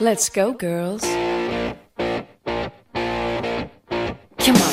Let's go, girls. Come on.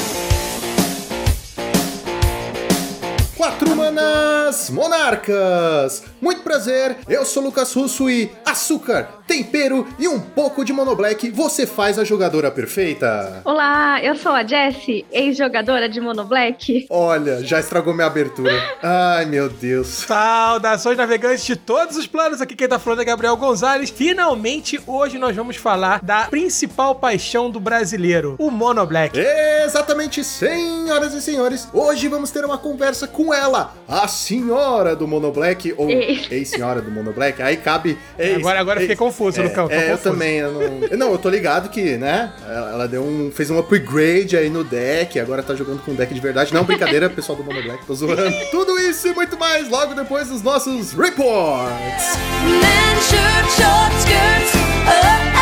Quatro manas monarcas! Muito prazer, eu sou Lucas Russo e açúcar, tempero e um pouco de monoblack, você faz a jogadora perfeita. Olá, eu sou a Jessie, ex-jogadora de monoblack. Olha, já estragou minha abertura. Ai, meu Deus. Saudações navegantes de todos os planos, aqui quem tá falando é Gabriel Gonzalez. Finalmente, hoje nós vamos falar da principal paixão do brasileiro, o monoblack. Exatamente, senhoras e senhores, hoje vamos ter uma conversa com ela, a senhora do monoblack, ou Ei. ex-senhora do monoblack, aí cabe... ex- Agora, agora ex- fiquei confuso, É, é, eu também, eu não... Não, eu tô ligado que, né, ela deu um... fez um upgrade aí no deck, agora tá jogando com deck de verdade. Não, brincadeira, pessoal do monoblack, tô zoando. Tudo isso e muito mais logo depois dos nossos reports. Men, shirt, short skirts. Oh,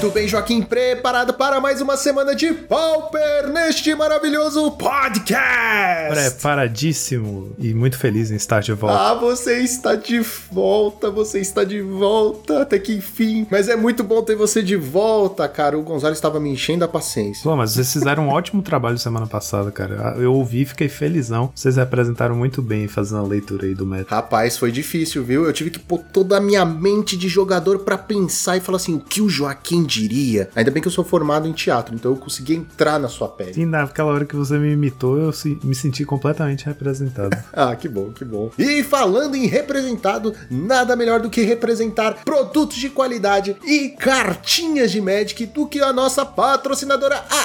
Muito bem, Joaquim, preparado para mais uma semana de Pauper neste maravilhoso podcast. Preparadíssimo e muito feliz em estar de volta. Ah, você está de volta, você está de volta, até que enfim. Mas é muito bom ter você de volta, cara. O Gonzalo estava me enchendo a paciência. Pô, mas vocês fizeram um ótimo trabalho semana passada, cara. Eu ouvi e fiquei felizão. Vocês representaram muito bem fazendo a leitura aí do meta. Rapaz, foi difícil, viu? Eu tive que pôr toda a minha mente de jogador pra pensar e falar assim, o que o Joaquim diria? Ainda bem que eu sou formado em teatro, então eu consegui entrar na sua pele. E naquela hora que você me imitou, eu me senti completamente representado. Ah, que bom, que bom. E falando em representado, nada melhor do que representar produtos de qualidade e cartinhas de Magic do que a nossa patrocinadora, a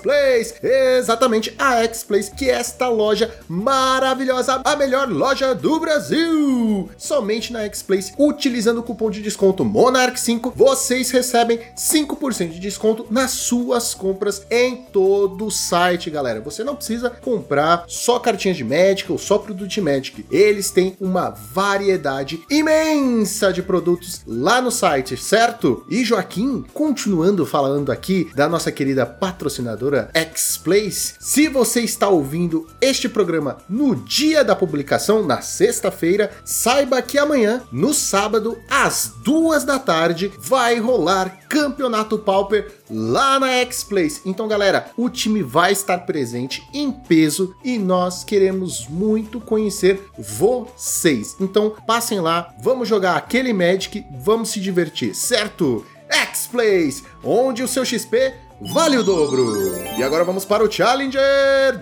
X-Place. Exatamente, a X-Place, que é esta loja maravilhosa, a melhor loja do Brasil. Somente na X-Place, utilizando o cupom de desconto MONARCH5, vocês recebem 5% de desconto nas suas compras em todo o site, galera. Você não precisa comprar só cartinhas de Magic ou só produto de Magic. Eles têm uma variedade imensa de produtos lá no site, certo? E Joaquim, continuando falando aqui da nossa querida patrocinadora X-Place, se você está ouvindo este programa no dia da publicação, na sexta-feira, saiba que amanhã, no sábado, às duas da tarde, vai rolar Campeonato Pauper lá na X-Place. Então, galera, o time vai estar presente em peso e nós queremos muito conhecer vocês. Então, passem lá, vamos jogar aquele Magic, vamos se divertir, certo? X-Place, onde o seu XP vale o dobro. E agora vamos para o Challenger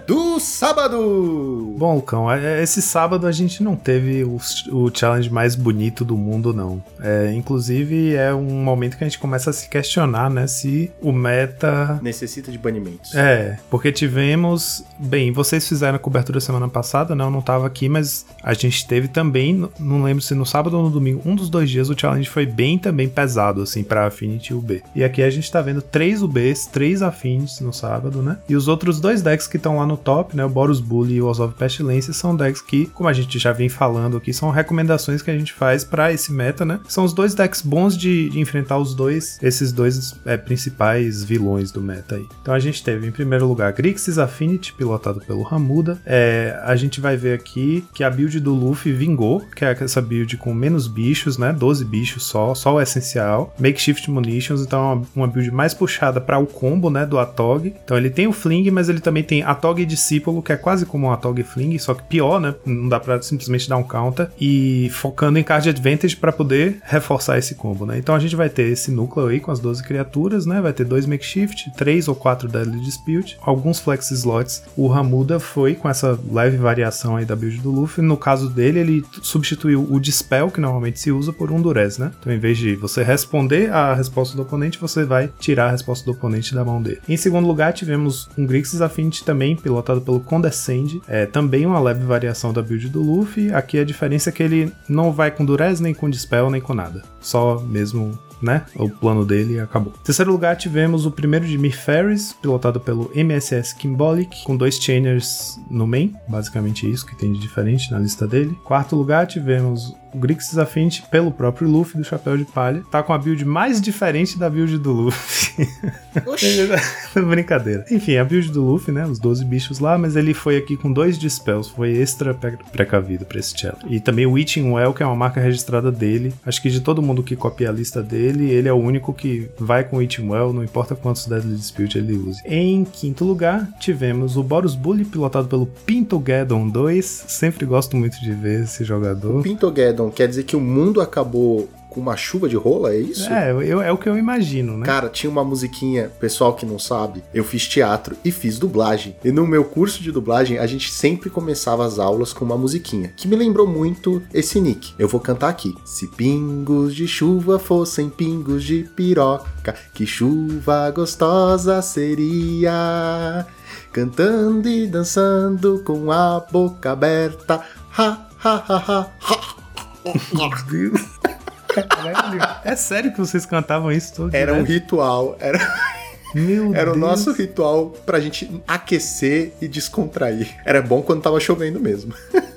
do sábado. Bom, Lucão, é- esse sábado a gente não teve o, o challenge mais bonito do mundo, não. É, inclusive, é um momento que a gente começa a se questionar, né, se o meta Necessita de banimentos. É, porque tivemos. Bem, vocês fizeram a cobertura semana passada, né? Eu não tava aqui, mas a gente teve também, não lembro se no sábado ou no domingo, um dos dois dias o challenge foi bem também pesado, assim, pra Affinity UB. E aqui a gente tá vendo três UBs, três Affinities no sábado, né? E os outros dois decks que estão lá no top, né? O Boros Bully e o Oz of Pestilência, são decks que, como a gente já vem falando aqui, são recomendações que a gente faz pra esse meta, né? São os dois decks bons de, de enfrentar os dois, esses dois é, principais vilões do meta aí. Então a gente teve em primeiro lugar Grixis Affinity, pilotado pelo Ramuda. É, a gente vai ver aqui que a build do Luffy vingou, que é essa build com menos bichos, né? 12 bichos só, só o essencial. Makeshift Munitions, então é uma, uma build mais puxada para o combo, né? Do Atog. Então ele tem o Fling, mas ele também tem Atog e Discípulo, que é quase como um Atog Fling, só que pior, né? Não dá pra simplesmente dar um counter. E focando em card advantage para poder reforçar esse combo, né? Então a gente vai ter esse núcleo aí com as 12 criaturas, né? Vai ter dois Makeshift, três ou quatro Deadly Dispute, alguns Flex Slots. O Ramuda foi com essa leve variação aí da build do Luffy. No caso dele, ele substituiu o Dispel, que normalmente se usa, por um Durez, né? Então, em vez de você responder a resposta do oponente, você vai tirar a resposta do oponente da mão dele. Em segundo lugar, tivemos um Grixis Affinity também, pilotado pelo Condescend. É também uma leve variação da build do Luffy. Aqui a diferença é que ele não vai com Durez, nem com Dispel, nem com nada. Só mesmo né? O plano dele acabou. Em terceiro lugar, tivemos o primeiro de Mir Ferris, pilotado pelo MSS Kimbolic, com dois chainers no main, basicamente isso que tem de diferente na lista dele. Quarto lugar, tivemos O Grixis Affinity, pelo próprio Luffy do Chapéu de Palha, tá com a build mais diferente da build do Luffy. Brincadeira. Enfim, a build do Luffy, né? Os 12 bichos lá, mas ele foi aqui com dois dispels. Foi extra pre- precavido pra esse challenge. E também o Witching Well, que é uma marca registrada dele. Acho que de todo mundo que copia a lista dele, ele é o único que vai com o Witching Well, não importa quantos Deadly Dispute ele use. Em quinto lugar, tivemos o Boros Bully, pilotado pelo Pinto Gaddon 2. Sempre gosto muito de ver esse jogador. Pintogeddon quer dizer que o mundo acabou com uma chuva de rola, é isso? É, eu- é o que eu imagino, né? Cara, tinha uma musiquinha, pessoal que não sabe, eu fiz teatro e fiz dublagem. E no meu curso de dublagem, a gente sempre começava as aulas com uma musiquinha, que me lembrou muito esse nick. Eu vou cantar aqui. Se pingos de chuva fossem pingos de piroca, que chuva gostosa seria. Cantando e dançando com a boca aberta. Ha, ha, ha, ha, ha. Caralho. É sério que vocês cantavam isso todo Era um direto? ritual, era, Meu era o Deus. nosso ritual pra gente aquecer e descontrair. Era bom quando tava chovendo mesmo.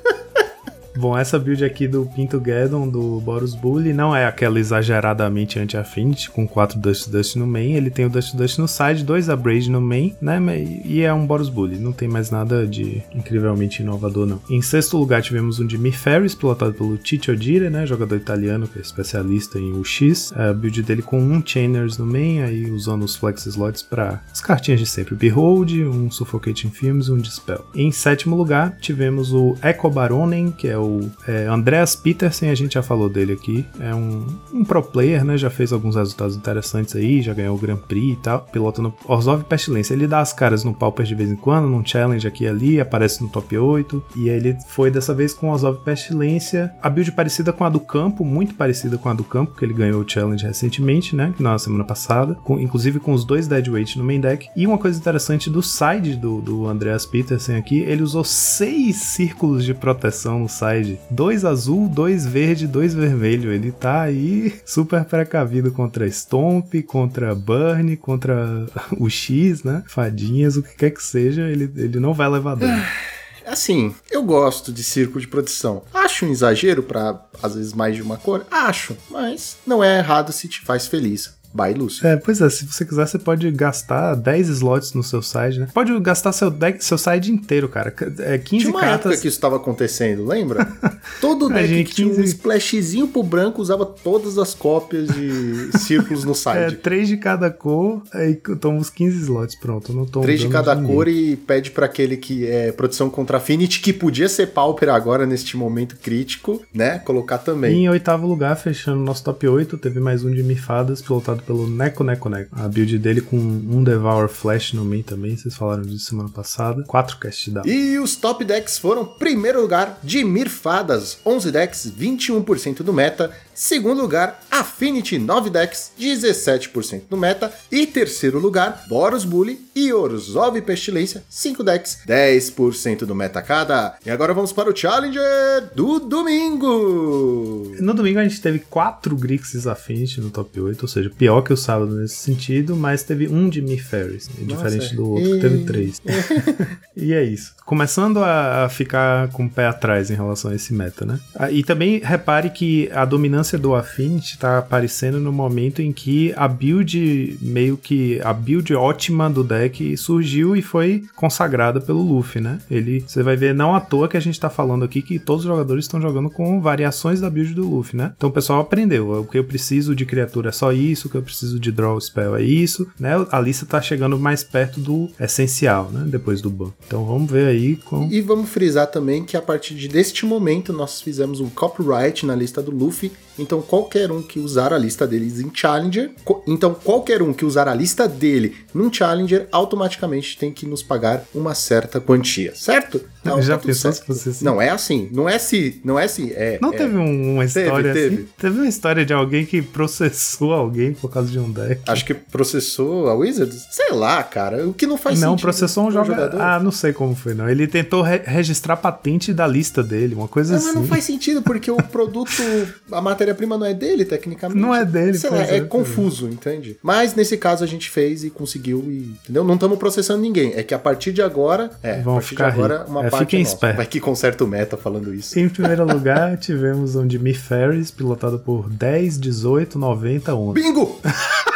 Bom, essa build aqui do Pinto Gaddon, do Boros Bully, não é aquela exageradamente anti-affinity, com 4 Dust Dust no main. Ele tem o Dust Dust no side, 2 Abrade no main, né? E é um Boros Bully. Não tem mais nada de incrivelmente inovador, não. Em sexto lugar, tivemos um Jimmy Ferris, pilotado pelo Chicho Dire, né? Jogador italiano, que é especialista em UX. A build dele com um Chainers no main, aí usando os Flex Slots para as cartinhas de sempre. Behold, um Suffocating Films e um Dispel. Em sétimo lugar, tivemos o Echo Baronen, que é o é, Andreas Petersen, a gente já falou dele aqui. É um, um pro player, né? Já fez alguns resultados interessantes aí, já ganhou o Grand Prix e tal. Pilota no Orzhov Pestilência. Ele dá as caras no Pauper de vez em quando, num challenge aqui e ali, aparece no top 8. E ele foi dessa vez com Orzhov Pestilência. A build parecida com a do campo, muito parecida com a do campo, que ele ganhou o challenge recentemente, né? Na semana passada. Com- inclusive com os dois Deadweight no main deck. E uma coisa interessante do side do, do Andreas Petersen aqui, ele usou seis círculos de proteção no side. Dois azul, dois verde, dois vermelho. Ele tá aí super precavido contra Stomp, contra Burn, contra o X, né? Fadinhas, o que quer que seja, ele, ele não vai levar dano. Assim, eu gosto de círculo de proteção. Acho um exagero pra, às vezes, mais de uma cor? Acho, mas não é errado se te faz feliz. Bye, Lúcio. É, pois é, se você quiser, você pode gastar 10 slots no seu side, né? Pode gastar seu deck, seu side inteiro, cara. É 15 Tinha uma cartas. época que isso estava acontecendo, lembra? Todo deck gente que tinha um 15 splashzinho pro branco usava todas as cópias de círculos no É, side. 3 de cada cor, aí toma uns 15 slots, pronto. Não tô Três de dando cada ninguém. cor e pede pra aquele que é proteção contra Affinity, que podia ser Pauper agora neste momento crítico, né? Colocar E também. em oitavo lugar, fechando nosso top 8, teve mais um de Mifadas, pilotado pelo Neko Neko Neko. A build dele com um Devour Flash no main também, vocês falaram disso semana passada. 4 cast down. E os top decks foram: primeiro lugar, Dimir Fadas, 11 decks, 21% do meta. Segundo lugar, Affinity, 9 decks, 17% do meta. E terceiro lugar, Boros Bully e Orzhov Pestilência, 5 decks, 10% do meta cada. E agora vamos para o Challenger do domingo. No domingo a gente teve 4 Grixis Affinity no top 8, ou seja, pior que o sábado nesse sentido, mas teve um de Mi Ferris, né, Nossa, diferente do outro, que e- teve 3. e é isso. Começando a a ficar com o pé atrás em relação a esse meta, né? Ah, E também repare que a dominância do Affinity tá aparecendo no momento em que a build, meio que a build ótima do deck surgiu e foi consagrada pelo Luffy, né? Ele, você vai ver, não à toa que a gente tá falando aqui que todos os jogadores estão jogando com variações da build do Luffy, né? Então o pessoal aprendeu, o que eu preciso de criatura é só isso, o que eu preciso de draw spell é isso, né? A lista tá chegando mais perto do essencial, né? Depois do ban. Então vamos ver aí com... E vamos frisar também que a partir de deste momento nós fizemos um copyright na lista do Luffy. Então qualquer um que usar a lista deles em Challenger, então qualquer um que usar a lista dele num Challenger automaticamente tem que nos pagar uma certa quantia, certo? Então, Já tá pensou se fosse assim? Não é assim, não é se, não é se, é. Não é- teve um- uma história teve. assim? Teve uma história de alguém que processou alguém por causa de um deck. Acho que processou a Wizards? Sei lá, cara. O que não faz não, sentido. processou um pro jogador. Ah, não sei como foi, não. Ele tentou re- registrar a patente da lista dele, uma coisa Não, assim. mas não faz sentido, porque o produto, a matéria-prima não é dele, tecnicamente. Não é dele, Sei lá, é, é, confuso, entende? Mas nesse caso a gente fez e conseguiu e. Entendeu? Não estamos processando ninguém. É que a partir de agora. É, Vão a partir de ficar agora, uma É parte fiquem é espertos. Vai que conserta o meta falando isso. Em primeiro lugar, tivemos um Jimmy Ferris, pilotado por 10, 18, 90, 11. Bingo!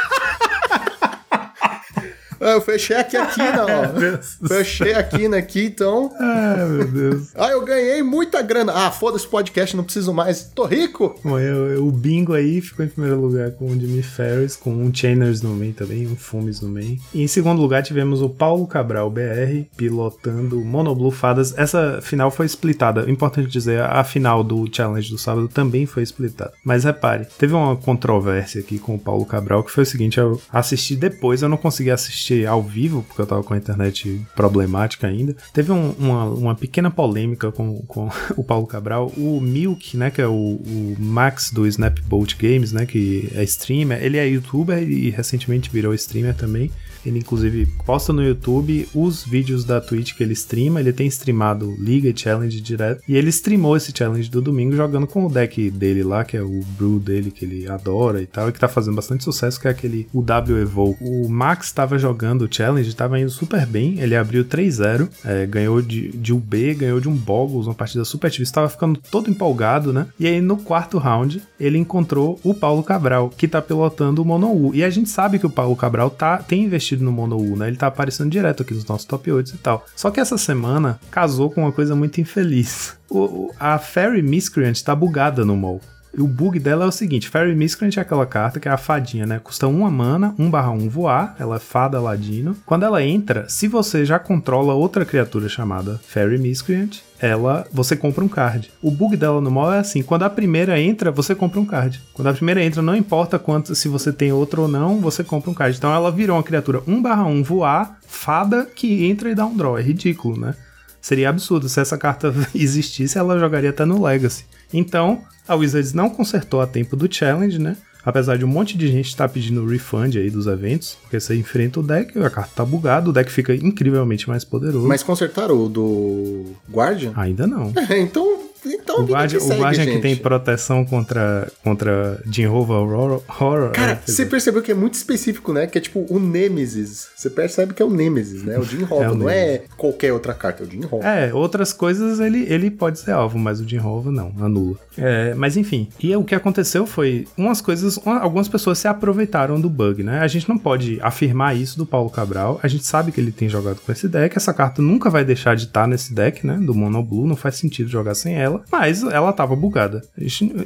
Ah, Eu fechei aqui aqui, não. Fechei aqui aqui, então. Ah, meu Deus. Ah, eu ganhei muita grana. Ah, foda-se podcast, não preciso mais. Tô rico. Bom, eu- eu- o bingo aí ficou em primeiro lugar com o Jimmy Ferris, com um Chainers no meio também, um Fumes no meio. E em segundo lugar tivemos o Paulo Cabral BR pilotando Monoblue Fadas. Essa final foi splitada. Importante dizer, a final do Challenge do sábado também foi splitada. Mas repare, teve uma controvérsia aqui com o Paulo Cabral que foi o seguinte: eu assisti depois, eu não consegui assistir ao vivo, porque eu tava com a internet problemática ainda. Teve um- uma, uma pequena polêmica com, com o Paulo Cabral. O Milk, né, que é o, o Max do Snapboat Games, né, que é streamer, ele é youtuber e recentemente virou streamer também. Ele, inclusive, posta no YouTube os vídeos da Twitch que ele streama. Ele tem streamado Liga e Challenge direto. E ele streamou esse challenge do domingo jogando com o deck dele lá, que é o Brew dele, que ele adora e tal, e que tá fazendo bastante sucesso, que é aquele UW Evolve. O Max tava jogando o challenge, tava indo super bem. Ele abriu 3-0, é, ganhou de, de UB, ganhou de um Boggles, uma partida super difícil. Tava ficando todo empolgado, né? E aí no quarto round, ele encontrou o Paulo Cabral, que tá pilotando o Mono U. E a gente sabe que o Paulo Cabral tá, tem investido no Mono U, né? Ele tá aparecendo direto aqui nos nossos top 8 e tal. Só que essa semana casou com uma coisa muito infeliz. O- a Fairy Miscreant tá bugada no. E o bug dela é o seguinte: Fairy Miscreant é aquela carta que é a fadinha, né? Custa uma mana, 1 barra 1 voar, ela é fada ladino. Quando ela entra, se você já controla outra criatura chamada Fairy Miscreant, ela você compra um card. O bug dela no mal é assim: quando a primeira entra, você compra um card. Quando a primeira entra, não importa quanto, se você tem outra ou não, você compra um card. Então ela virou uma criatura 1 barra 1 voar, fada que entra e dá um draw. É ridículo, né? Seria absurdo. Se essa carta existisse, ela jogaria até no Legacy. Então, a Wizards não consertou a tempo do challenge, né? Apesar de um monte de gente estar pedindo refund aí dos eventos, porque você enfrenta o deck, a carta tá bugada, o deck fica incrivelmente mais poderoso. Mas consertaram o do Guardian? Ainda não. então, então O Guardian, que o segue, Guardian que tem proteção contra, contra Jinhova Horror. horror Cara, é, você percebeu que é muito específico, né? Que é tipo o Nemesis. Você percebe que é o Nemesis, né? O Jim Hova, É o não é qualquer outra carta, é o Jim Hova. É, outras coisas ele, ele pode ser alvo, mas o Jinrova não, anula. É, mas enfim, e o que aconteceu foi umas coisas, uma- algumas pessoas se aproveitaram do bug, né? A gente não pode afirmar isso do Paulo Cabral, a gente sabe que ele tem jogado com esse deck, essa carta nunca vai deixar de estar nesse deck, né? Do Mono Blue, não faz sentido jogar sem ela, mas ela tava bugada.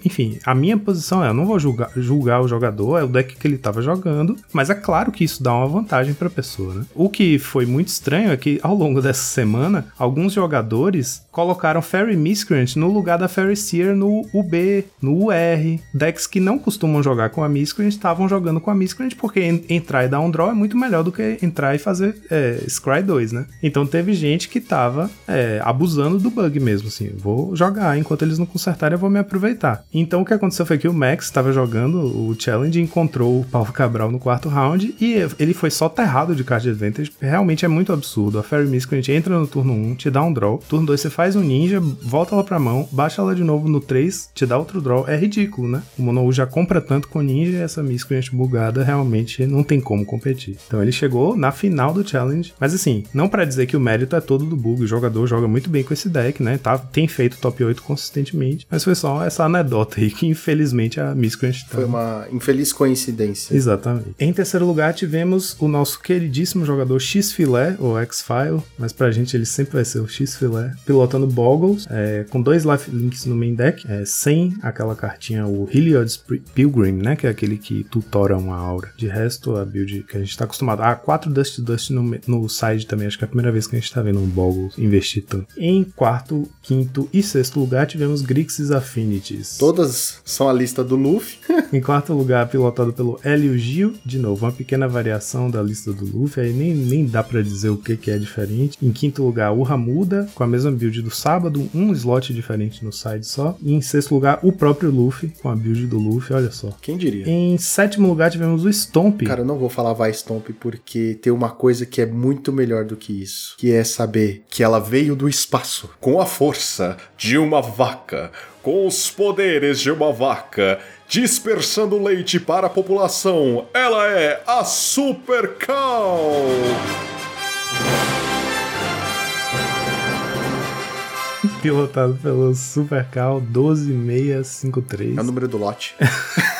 Enfim, a minha posição é, eu não vou julgar, julgar o jogador, é o deck que ele tava jogando, mas é claro que isso dá uma vantagem pra pessoa, né? O que foi muito estranho é que ao longo dessa semana, alguns jogadores colocaram Fairy Miscreant no lugar da Fairy Seer no UB, no UR. Decks que não costumam jogar com a Miscreant estavam jogando com a Miscreant porque en- entrar e dar um draw é muito melhor do que entrar e fazer é, Scry 2, né? Então teve gente que tava é, abusando do bug mesmo, assim. Vou jogar, enquanto eles não consertarem eu vou me aproveitar. Então o que aconteceu foi que o Max estava jogando o challenge encontrou o Paulo Cabral no quarto round e ele foi só terrado de card advantage. Realmente é muito absurdo. A Fairy Miscreant entra no turno 1, te dá um draw. Turno 2 você faz um ninja, volta ela pra mão, baixa ela de novo no 3, te dá outro draw. É ridículo, né? O Mono já compra tanto com ninja e essa Miscreant bugada realmente não tem como competir. Então ele chegou na final do challenge. Mas assim, não pra dizer que o mérito é todo do bug. O jogador joga muito bem com esse deck, né? Tá, tem feito top 8 consistentemente. Mas foi só essa anedota aí que infelizmente a Miscreant tá Foi uma infeliz coincidência. Exatamente. Em terceiro lugar, tivemos o nosso queridíssimo jogador X-Filé, ou X-File, mas pra gente ele sempre vai ser o X-Filé, pilotando Boggles, é, com dois lifelinks no main deck, é, sem aquela cartinha, o Heliod's Pilgrim, né, que é aquele que tutora uma aura. De resto, a build que a gente tá acostumado. Ah, quatro Dust Dust no, no side também, acho que é a primeira vez que a gente tá vendo um Boggles investir tanto. Em quarto, quinto e sexto lugar, tivemos Grixis Affinities. Todas são a lista do Luffy. Em quarto lugar, pilotado pelo Hélio Gil, de novo, uma pequena variação da lista do Luffy, aí nem, nem dá pra dizer o que, que é diferente. Em quinto lugar, o Ramuda, com a mesma build do sábado, um slot diferente no side só. E em sexto lugar, o próprio Luffy, com a build do Luffy, olha só. Quem diria? Em sétimo lugar, tivemos o Stomp. Cara, eu não vou falar vai Stomp porque tem uma coisa que é muito melhor do que isso, que é saber que ela veio do espaço com a força de uma vaca, com os poderes de uma vaca, dispersando leite para a população. Ela é a Super Cow. pilotado pelo Supercal 12653. É o número do lote.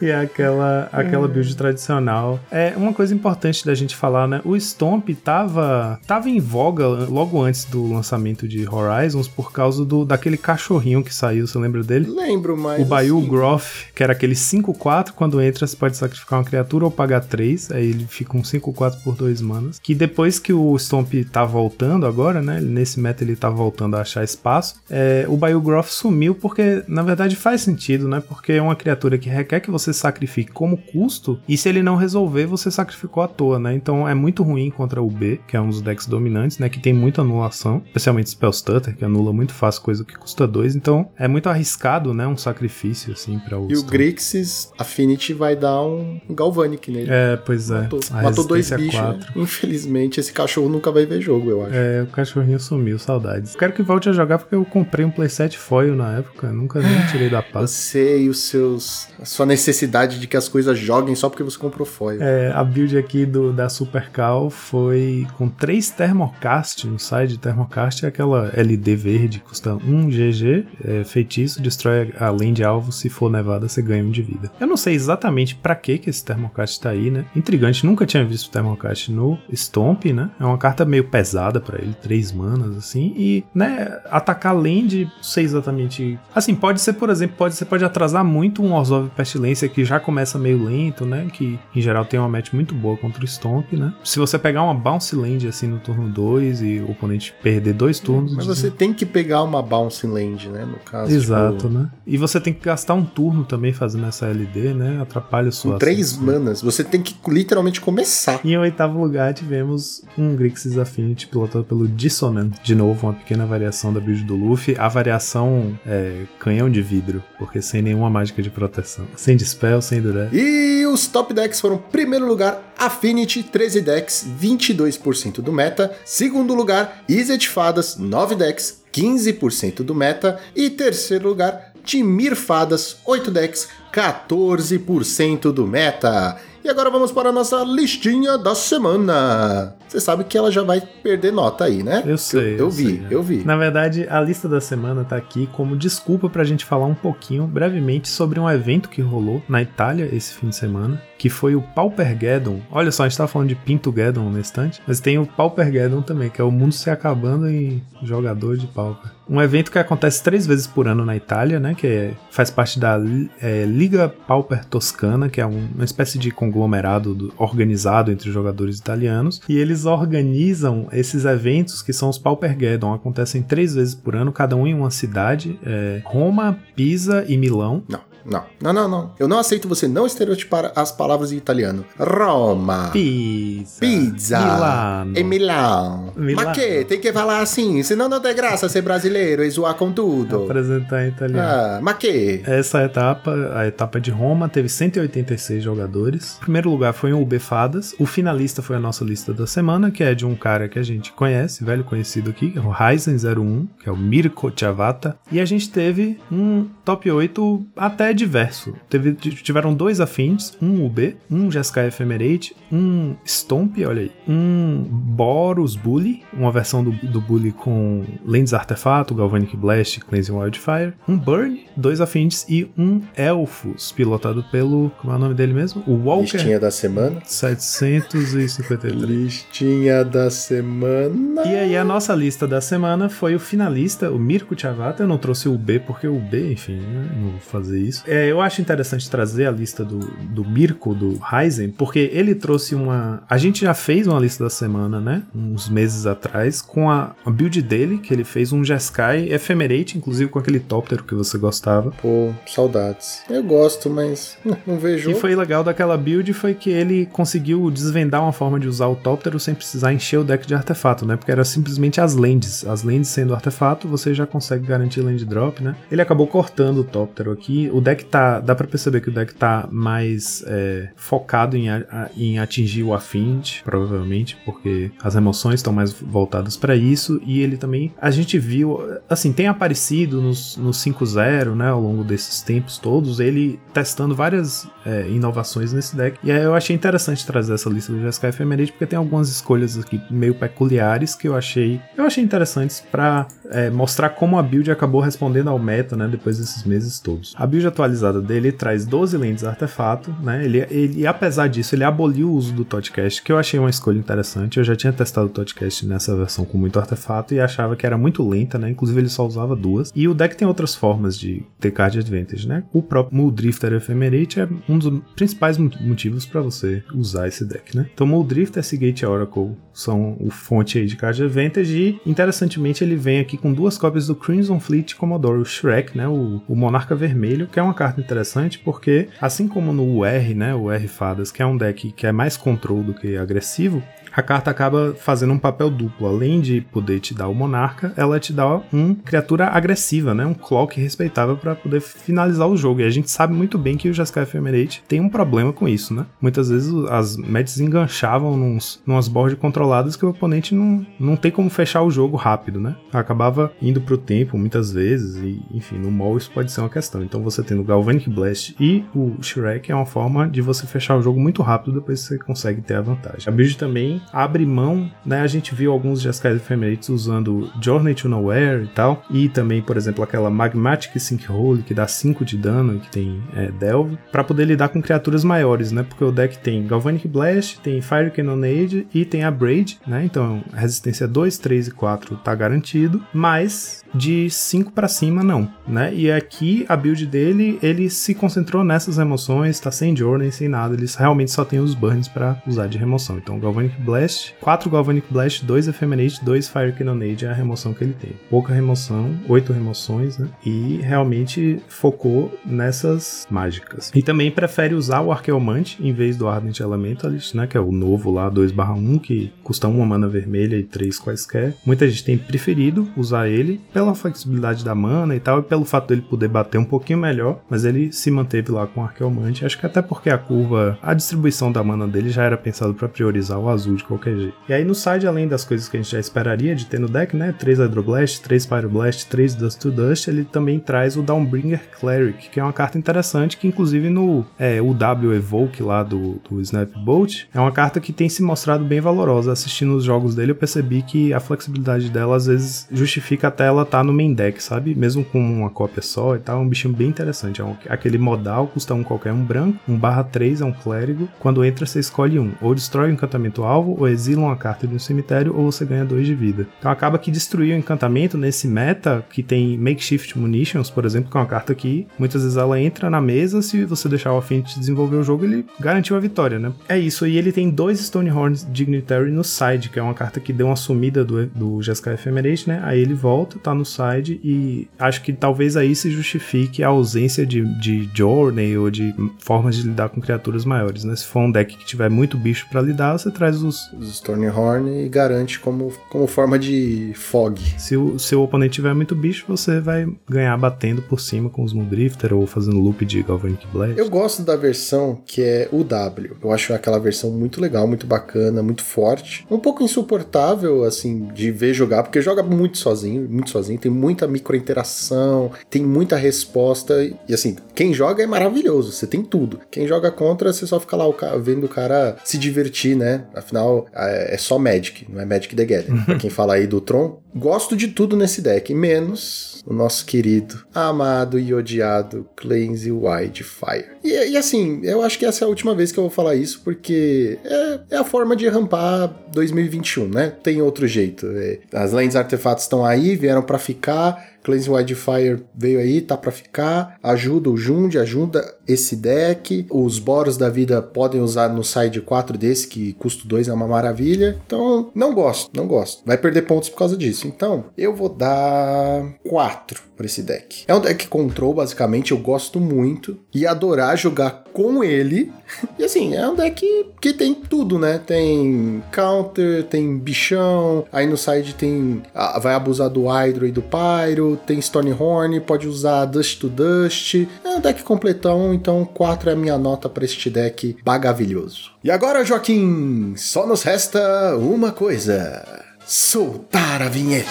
E é aquela, aquela build tradicional. É uma coisa importante da gente falar, né? O Stomp tava, tava em voga logo antes do lançamento de Horizons por causa do daquele cachorrinho que saiu, você lembra dele? Lembro, mas. O Bayou assim, Groff, que era aquele 5-4, quando entra você pode sacrificar uma criatura ou pagar 3, aí ele fica um 5-4 por 2 manas. Que depois que o Stomp tá voltando agora, né? Nesse meta ele tá voltando a achar espaço. É, o Bayou Groff sumiu porque, na verdade, faz sentido, né? Porque é uma criatura que requer que você sacrifique como custo, e se ele não resolver, você sacrificou à toa, né? Então é muito ruim contra o B, que é um dos decks dominantes, né? Que tem muita anulação, especialmente Spell Stutter, que anula muito fácil coisa que custa 2. Então é muito arriscado, né? Um sacrifício, assim, pra o E o. Grixis Affinity vai dar um Galvanic nele. É, pois é. Matou, matou dois resistência bichos. é né? Infelizmente, esse cachorro nunca vai ver jogo, eu acho. É, o cachorrinho sumiu, saudades. Quero que volte a jogar porque eu comprei um playset foil na época, nunca nem tirei da pasta. Você e os seus. a sua necessidade de que as coisas joguem só porque você comprou foil. É, a build aqui do, da Super Cal foi com três Thermocast no side. Thermocast é aquela LD verde, custa 1 GG, é, feitiço, destrói a land alvo, se for nevada você ganha um de vida. Eu não sei exatamente pra que que esse Thermocast tá aí, né? Intrigante, nunca tinha visto o Thermocast no Stomp, né? É uma carta meio pesada pra ele, três manas assim, e, né, atacar land, não sei exatamente... Assim, pode ser, por exemplo, pode, você pode atrasar muito um Orzhov Pestilência que já começa meio lento, né? Que em geral tem uma match muito boa contra o Stomp, né? Se você pegar uma Bounce Land assim no turno 2 e o oponente perder dois turnos. Mas você tem que pegar uma Bouncing Land, né? No caso. Exato, tipo, né? E você tem que gastar um turno também fazendo essa LD, né? Atrapalha sua. Com três ação. manas. Você tem que literalmente começar. E em oitavo lugar tivemos um Grixis Affinity pilotado pelo Dissonant. De novo, uma pequena variação da build do Luffy. A variação é canhão de vidro, porque sem nenhuma mágica de proteção. Sem Sem Durez. E os top decks foram: primeiro lugar, Affinity, 13 decks, 22% do meta. Segundo lugar, Izzet Fadas, 9 decks, 15% do meta. E terceiro lugar, Timir Fadas, 8 decks, 14% do meta. E agora vamos para a nossa listinha da semana. Você sabe que ela já vai perder nota aí, né? Eu sei. Eu, eu vi, sei, eu vi. Na verdade, a lista da semana tá aqui como desculpa pra gente falar um pouquinho, brevemente, sobre um evento que rolou na Itália esse fim de semana, que foi o Paupergeddon. Olha só, a gente tava falando de Pintogeddon no instante, mas tem o Paupergeddon também, que é o mundo se acabando em jogador de Pauper. Um evento que acontece três vezes por ano na Itália, né? Que é- faz parte da é, Liga Pauper Toscana, que é um- uma espécie de conglomerado do- organizado entre jogadores italianos. E eles organizam esses eventos que são os Paupergeddon. Acontecem três vezes por ano, cada um em uma cidade: é, Roma, Pisa e Milão. Não, não, não, não, não. Eu não aceito você não estereotipar as palavras em italiano. Roma. Pisa. Pizza. Milano. Em Milão. Milano. Mas que? Tem que falar assim, senão não tem graça ser brasileiro e zoar com tudo. Apresentar em italiano. Ah, mas que? Essa etapa, a etapa de Roma, teve 186 jogadores. O primeiro lugar foi o UB Fadas. O finalista foi a nossa lista da semana, que é de um cara que a gente conhece, velho conhecido aqui, que é o Ryzen 01, que é o Mirko Chavata. E a gente teve um top 8 até diverso. Teve, tiveram dois afins, um UB, um Jeskai Ephemerate, um Stomp, olha aí, um Boros Bully, uma versão do, do Bully com Lens Artefato, Galvanic Blast, Cleansing Wildfire, um Burn, dois afins e um Elfos, pilotado pelo, como é o nome dele mesmo? O Walker Listinha da semana. 753. Listinha da semana. E aí a nossa lista da semana foi o finalista, o Mirko Chavata. Eu não trouxe o B porque o B, enfim, né, não vou fazer isso. É, eu acho interessante trazer a lista do, do Mirko, do Ryzen, porque ele trouxe uma... A gente já fez uma lista da semana, né? Uns meses atrás, com a, a build dele, que ele fez um Jeskai Ephemerate, inclusive com aquele tóptero que você gostava. Pô, saudades. Eu gosto, mas não- vejo. E foi legal daquela build foi que ele conseguiu desvendar uma forma de usar o Tóptero sem precisar encher o deck de artefato, né? Porque era simplesmente as lands. As lands sendo artefato, você já consegue garantir land drop, né? Ele acabou cortando o Tóptero aqui. O deck tá. Dá pra perceber que o deck tá mais é, focado em, a- a- em atingir o Affinity, provavelmente, porque as emoções estão mais voltadas pra isso. E ele também. A gente viu. Assim, tem aparecido nos, no 5.0, né? Ao longo desses tempos todos, ele testando várias é, inovações nesse deck. E aí eu achei interessante trazer essa lista do Jeskai Ephemerate, porque tem algumas escolhas aqui meio peculiares que eu achei eu achei interessantes pra é, mostrar como a build acabou respondendo ao meta, né, depois desses meses todos. A build atualizada dele traz 12 lentes artefato, né, ele, ele, apesar disso, ele aboliu o uso do Totcast, que eu achei uma escolha interessante, eu já tinha testado o Totcast nessa versão com muito artefato e achava que era muito lenta, né, inclusive ele só usava duas, e o deck tem outras formas de ter card advantage, né, o próprio Muldrifter Ephemerate é um dos principais motivos para você usar esse deck, né. Então Muldrifter, Seagate Oracle são o fonte aí de card advantage e, interessantemente, ele vem aqui com duas cópias do Crimson Fleet Commodore, o Shrek, né, o, o Monarca Vermelho, que é uma carta interessante porque, assim como no UR, né, o R Fadas, que é um deck que é mais control do que agressivo, a carta acaba fazendo um papel duplo. Além de poder te dar o monarca, ela te dá uma criatura agressiva, né? Um clock respeitável para poder finalizar o jogo. E a gente sabe muito bem que o Jeskai Ephemerate tem um problema com isso, né? Muitas vezes as matches enganchavam nos, numas boards controladas que o oponente não, não tem como fechar o jogo rápido, né? Acabava indo pro tempo muitas vezes e, enfim, no mall isso pode ser uma questão. Então você tendo o Galvanic Blast e o Shrek é uma forma de você fechar o jogo muito rápido depois você consegue ter a vantagem. A build também abre mão, né? A gente viu alguns Jeskai Ephemerates usando Journey to Nowhere e tal, e também, por exemplo, aquela Magmatic Sinkhole que dá 5 de dano e que tem é, Delve, para poder lidar com criaturas maiores, né? Porque o deck tem Galvanic Blast, tem Fire Cannonade e tem a Braid, né? Então, resistência 2, 3 e 4 tá garantido, mas de 5 para cima não, né? E aqui a build dele, ele se concentrou nessas remoções, tá sem Journey, sem nada, eles realmente só tem os burns para usar de remoção. Então, Galvanic Blast, 4 Galvanic Blast, 2 Ephemerate, 2 Fire Cannonade é a remoção que ele tem. Pouca remoção, 8 remoções, né? E realmente focou nessas mágicas. E também prefere usar o Arqueomante em vez do Ardent Elementalist, né? Que é o novo lá, 2/1, que custa uma mana vermelha e 3 quaisquer. Muita gente tem preferido usar ele pela flexibilidade da mana e tal, e pelo fato dele poder bater um pouquinho melhor, mas ele se manteve lá com o Arqueomante. Acho que até porque a curva, a distribuição da mana dele já era pensado para priorizar o azul de qualquer jeito. E aí no side, além das coisas que a gente já esperaria de ter no deck, né? 3 Hydroblast, 3 Pyroblast, 3 Dust to Dust, ele também traz o Downbringer Cleric, que é uma carta interessante que inclusive no é, UW Evoke lá do, do Snapbolt, é uma carta que tem se mostrado bem valorosa. Assistindo os jogos dele, eu percebi que a flexibilidade dela às vezes justifica até ela estar tá no main deck, sabe? Mesmo com uma cópia só e tal, é um bichinho bem interessante. É um, aquele modal, custa um qualquer, um branco, um barra 3 é um clérigo. Quando entra, você escolhe um. Ou destrói o encantamento alvo, ou exila uma carta de um cemitério, ou você ganha dois de vida. Então acaba que destruir o encantamento nesse meta, que tem Makeshift Munitions, por exemplo, que é uma carta que muitas vezes ela entra na mesa, se você deixar o Affinity desenvolver o jogo, ele garantiu a vitória, né? É isso, e ele tem dois Stonehorns Dignitary no side, que é uma carta que deu uma sumida do, do Jeskai Ephemerate, né? Aí ele volta, tá no side, e acho que talvez aí se justifique a ausência de, de Journey ou de formas de lidar com criaturas maiores, né? Se for um deck que tiver muito bicho para lidar, você traz os. Os Stormhorn e garante como, como forma de fog. Se o seu oponente tiver muito bicho, você vai ganhar batendo por cima com os Muldrifter ou fazendo loop de Galvanic Blast. Eu gosto da versão que é o W. Eu acho aquela versão muito legal, muito bacana, muito forte. Um pouco insuportável, assim, de ver jogar, porque joga muito sozinho, muito sozinho. Tem muita microinteração, tem muita resposta. E assim, quem joga é maravilhoso, você tem tudo. Quem joga contra, você só fica lá vendo o cara se divertir, né? Afinal, é só Magic, não é Magic the Gathering. pra quem fala aí do Tron, gosto de tudo nesse deck, menos o nosso querido, amado e odiado Cleanse Wildfire. E, e assim, eu acho que essa é a última vez que eu vou falar isso, porque é, é a forma de rampar 2021, né? Tem outro jeito. É, as lentes artefatos estão aí, vieram para ficar. Cleanse Wildfire veio aí, tá para ficar. Ajuda o Jund, ajuda esse deck. Os Boros da vida podem usar no side 4 desse, que custo 2 é uma maravilha. Então, não gosto, não gosto. Vai perder pontos por causa disso. Então, eu vou dar 4 para esse deck. É um deck control, basicamente, eu gosto muito e adorar jogar com ele. E assim, é um deck que tem tudo, né? Tem counter, tem bichão, aí no side tem. vai abusar do Hydro e do Pyro, tem Stonehorn, pode usar Dust to Dust. É um deck completão, então 4 é a minha nota para este deck bagavilhoso. E agora, Joaquim, só nos resta uma coisa: soltar a vinheta.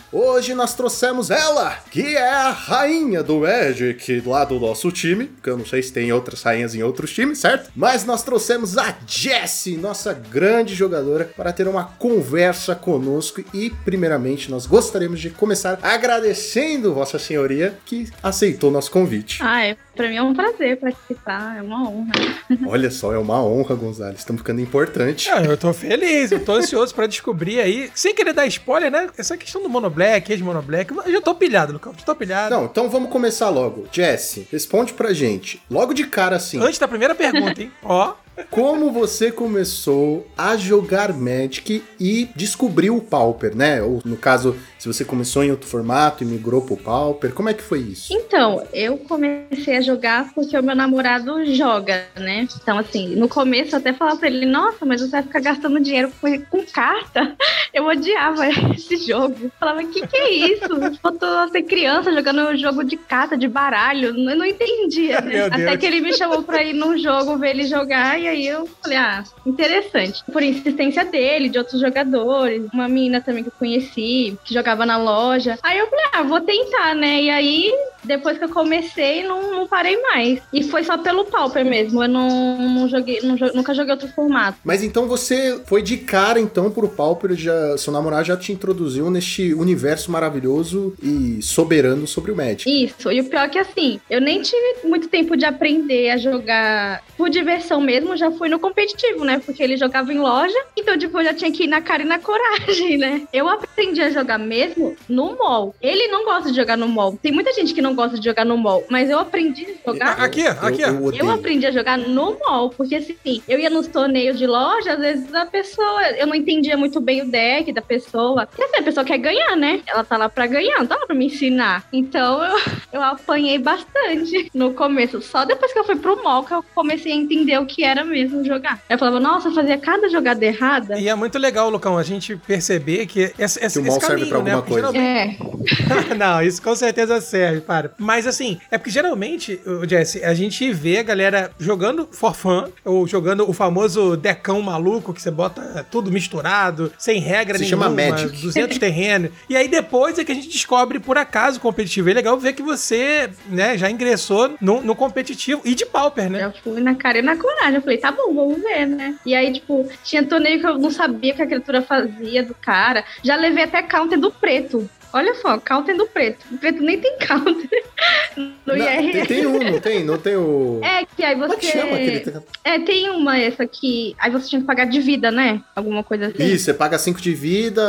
hoje nós trouxemos ela, que é a rainha do Magic lá do nosso time, porque eu não sei se tem outras rainhas em outros times, certo? Mas nós trouxemos a Jessie, nossa grande jogadora, para ter uma conversa conosco e, primeiramente, nós gostaríamos de começar agradecendo Vossa Senhoria que aceitou nosso convite. Ah, é, pra mim é um prazer participar, é uma honra. Olha só, é uma honra, Gonzalez, estamos ficando importante. Ah, eu tô feliz, eu tô ansioso pra descobrir aí. Sem querer dar spoiler, né? Essa questão do Monoblack, ex-Monoblack. Eu já tô pilhado, Lucão. Já tô pilhado. Não, então vamos começar logo. Jesse, responde pra gente, logo de cara assim. Antes da primeira pergunta, hein? Ó. Como você começou a jogar Magic e descobriu o Pauper, né? Ou no caso, se você começou em outro formato e migrou pro Pauper, como é que foi isso? Então, eu comecei a jogar porque o meu namorado joga, né? Então, assim, no começo eu até falava pra ele, nossa, mas você vai ficar gastando dinheiro com, com carta? Eu odiava esse jogo. Eu falava, que que é isso? Botou ser criança jogando jogo de carta, de baralho. Eu não entendia. Meu Até que ele me chamou pra ir num jogo, ver ele jogar, e aí eu falei, ah, interessante. Por insistência dele, de outros jogadores, uma menina também que eu conheci, que jogava na loja. Aí eu falei, ah, vou tentar, né? E aí, depois que eu comecei, não, não parei mais. E foi só pelo Pauper mesmo. Eu não, não joguei, não nunca joguei outro formato. Mas então você foi de cara então pro Pauper, já, seu namorado já te introduziu neste universo maravilhoso e soberano sobre o Magic. Isso, e o pior é que assim, eu nem tive muito tempo de aprender a jogar por diversão mesmo, já fui no competitivo, né? Porque ele jogava em loja, então tipo, eu já tinha que ir na cara e na coragem, né? Eu aprendi a jogar mesmo no mall. Ele não gosta de jogar no mall. Tem muita gente que não gosta de jogar no mall, mas eu aprendi a jogar Aqui, aqui, eu, eu eu aprendi a jogar no mall, porque assim, eu ia nos torneios de loja, às vezes a pessoa, eu não entendia muito bem o deck da pessoa. Porque assim, a pessoa quer ganhar, né? Ela tá lá pra ganhar, não tá lá pra me ensinar. Então eu, eu apanhei bastante no começo. Só depois que eu fui pro mall que eu comecei a entender o que era mesmo jogar. Eu falava, nossa, eu fazia cada jogada errada. E é muito legal, Lucão, a gente perceber que esse, esse, Que o mal esse serve caminho, pra alguma né? Coisa. geralmente- É, não, isso com certeza serve, para. Mas assim, é porque geralmente, Jesse, a gente vê a galera jogando for fun, ou jogando o famoso decão maluco, que você bota tudo misturado, sem regra Se nenhuma, chama Magic. 200 terrenos. E aí depois é que a gente descobre por acaso o competitivo. E é legal ver que você, né, já ingressou no, no competitivo e de pauper, né? Eu fui na cara e na coragem. Eu falei, tá bom, vamos ver, né? E aí, tipo, tinha torneio que eu não sabia o que a criatura fazia do cara. Já levei até counter do preto. Olha só, counter do preto. O preto nem tem counter no Não, IRL. tem, tem um, não tem? Não tem o. É, que aí Como é que chama aquele. você. É, tem uma essa que. Aí você tinha que pagar de vida, né? Alguma coisa assim. Isso, você paga 5 de vida,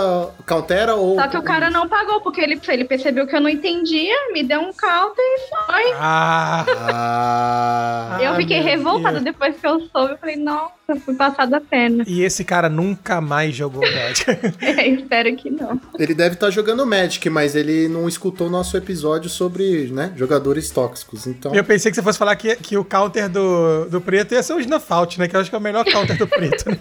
countera ou. Só que o cara não pagou, porque ele, ele percebeu que eu não entendia, me deu um counter e foi. Ah, Ah. eu fiquei meu revoltada depois que eu soube. Eu falei, nossa, fui passada a perna. e esse cara nunca mais jogou Magic. É, espero que não. Ele deve estar jogando Magic, mas ele não escutou o nosso episódio sobre, né, jogadores tóxicos. Então. Eu pensei que você fosse falar que, que o counter do, do preto ia ser o Snuffalt, né? Que eu acho que é o melhor counter do preto. Né?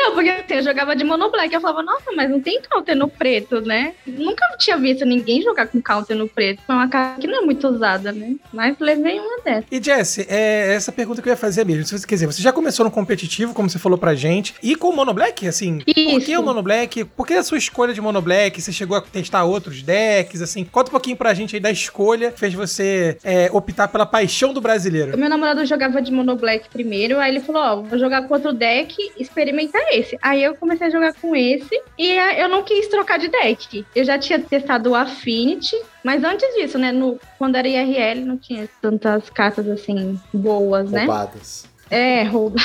Não, porque assim, eu jogava de mono black. Eu falava, nossa, mas não tem counter no preto, né? Nunca tinha visto ninguém jogar com counter no preto. Foi uma carta que não é muito usada, né? Mas levei uma dessa. E Jesse, é essa pergunta que eu ia fazer mesmo. Se você, quer dizer, você já começou no competitivo, como você falou pra gente, e com o Mono Black, assim, por que Isso. o Mono Black? Por que a sua escolha de Mono Black? Você chegou a testar outros decks, assim? Conta um pouquinho pra gente aí da escolha que fez você é, optar pela paixão do brasileiro. O meu namorado jogava de mono black primeiro, aí ele falou, ó, vou jogar com outro deck, experimenta esse. Aí eu comecei a jogar com esse e eh, eu não quis trocar de deck. Eu já tinha testado o Affinity, mas antes disso, né, no, quando era IRL não tinha tantas cartas assim boas, né? Roubadas. É, rouba.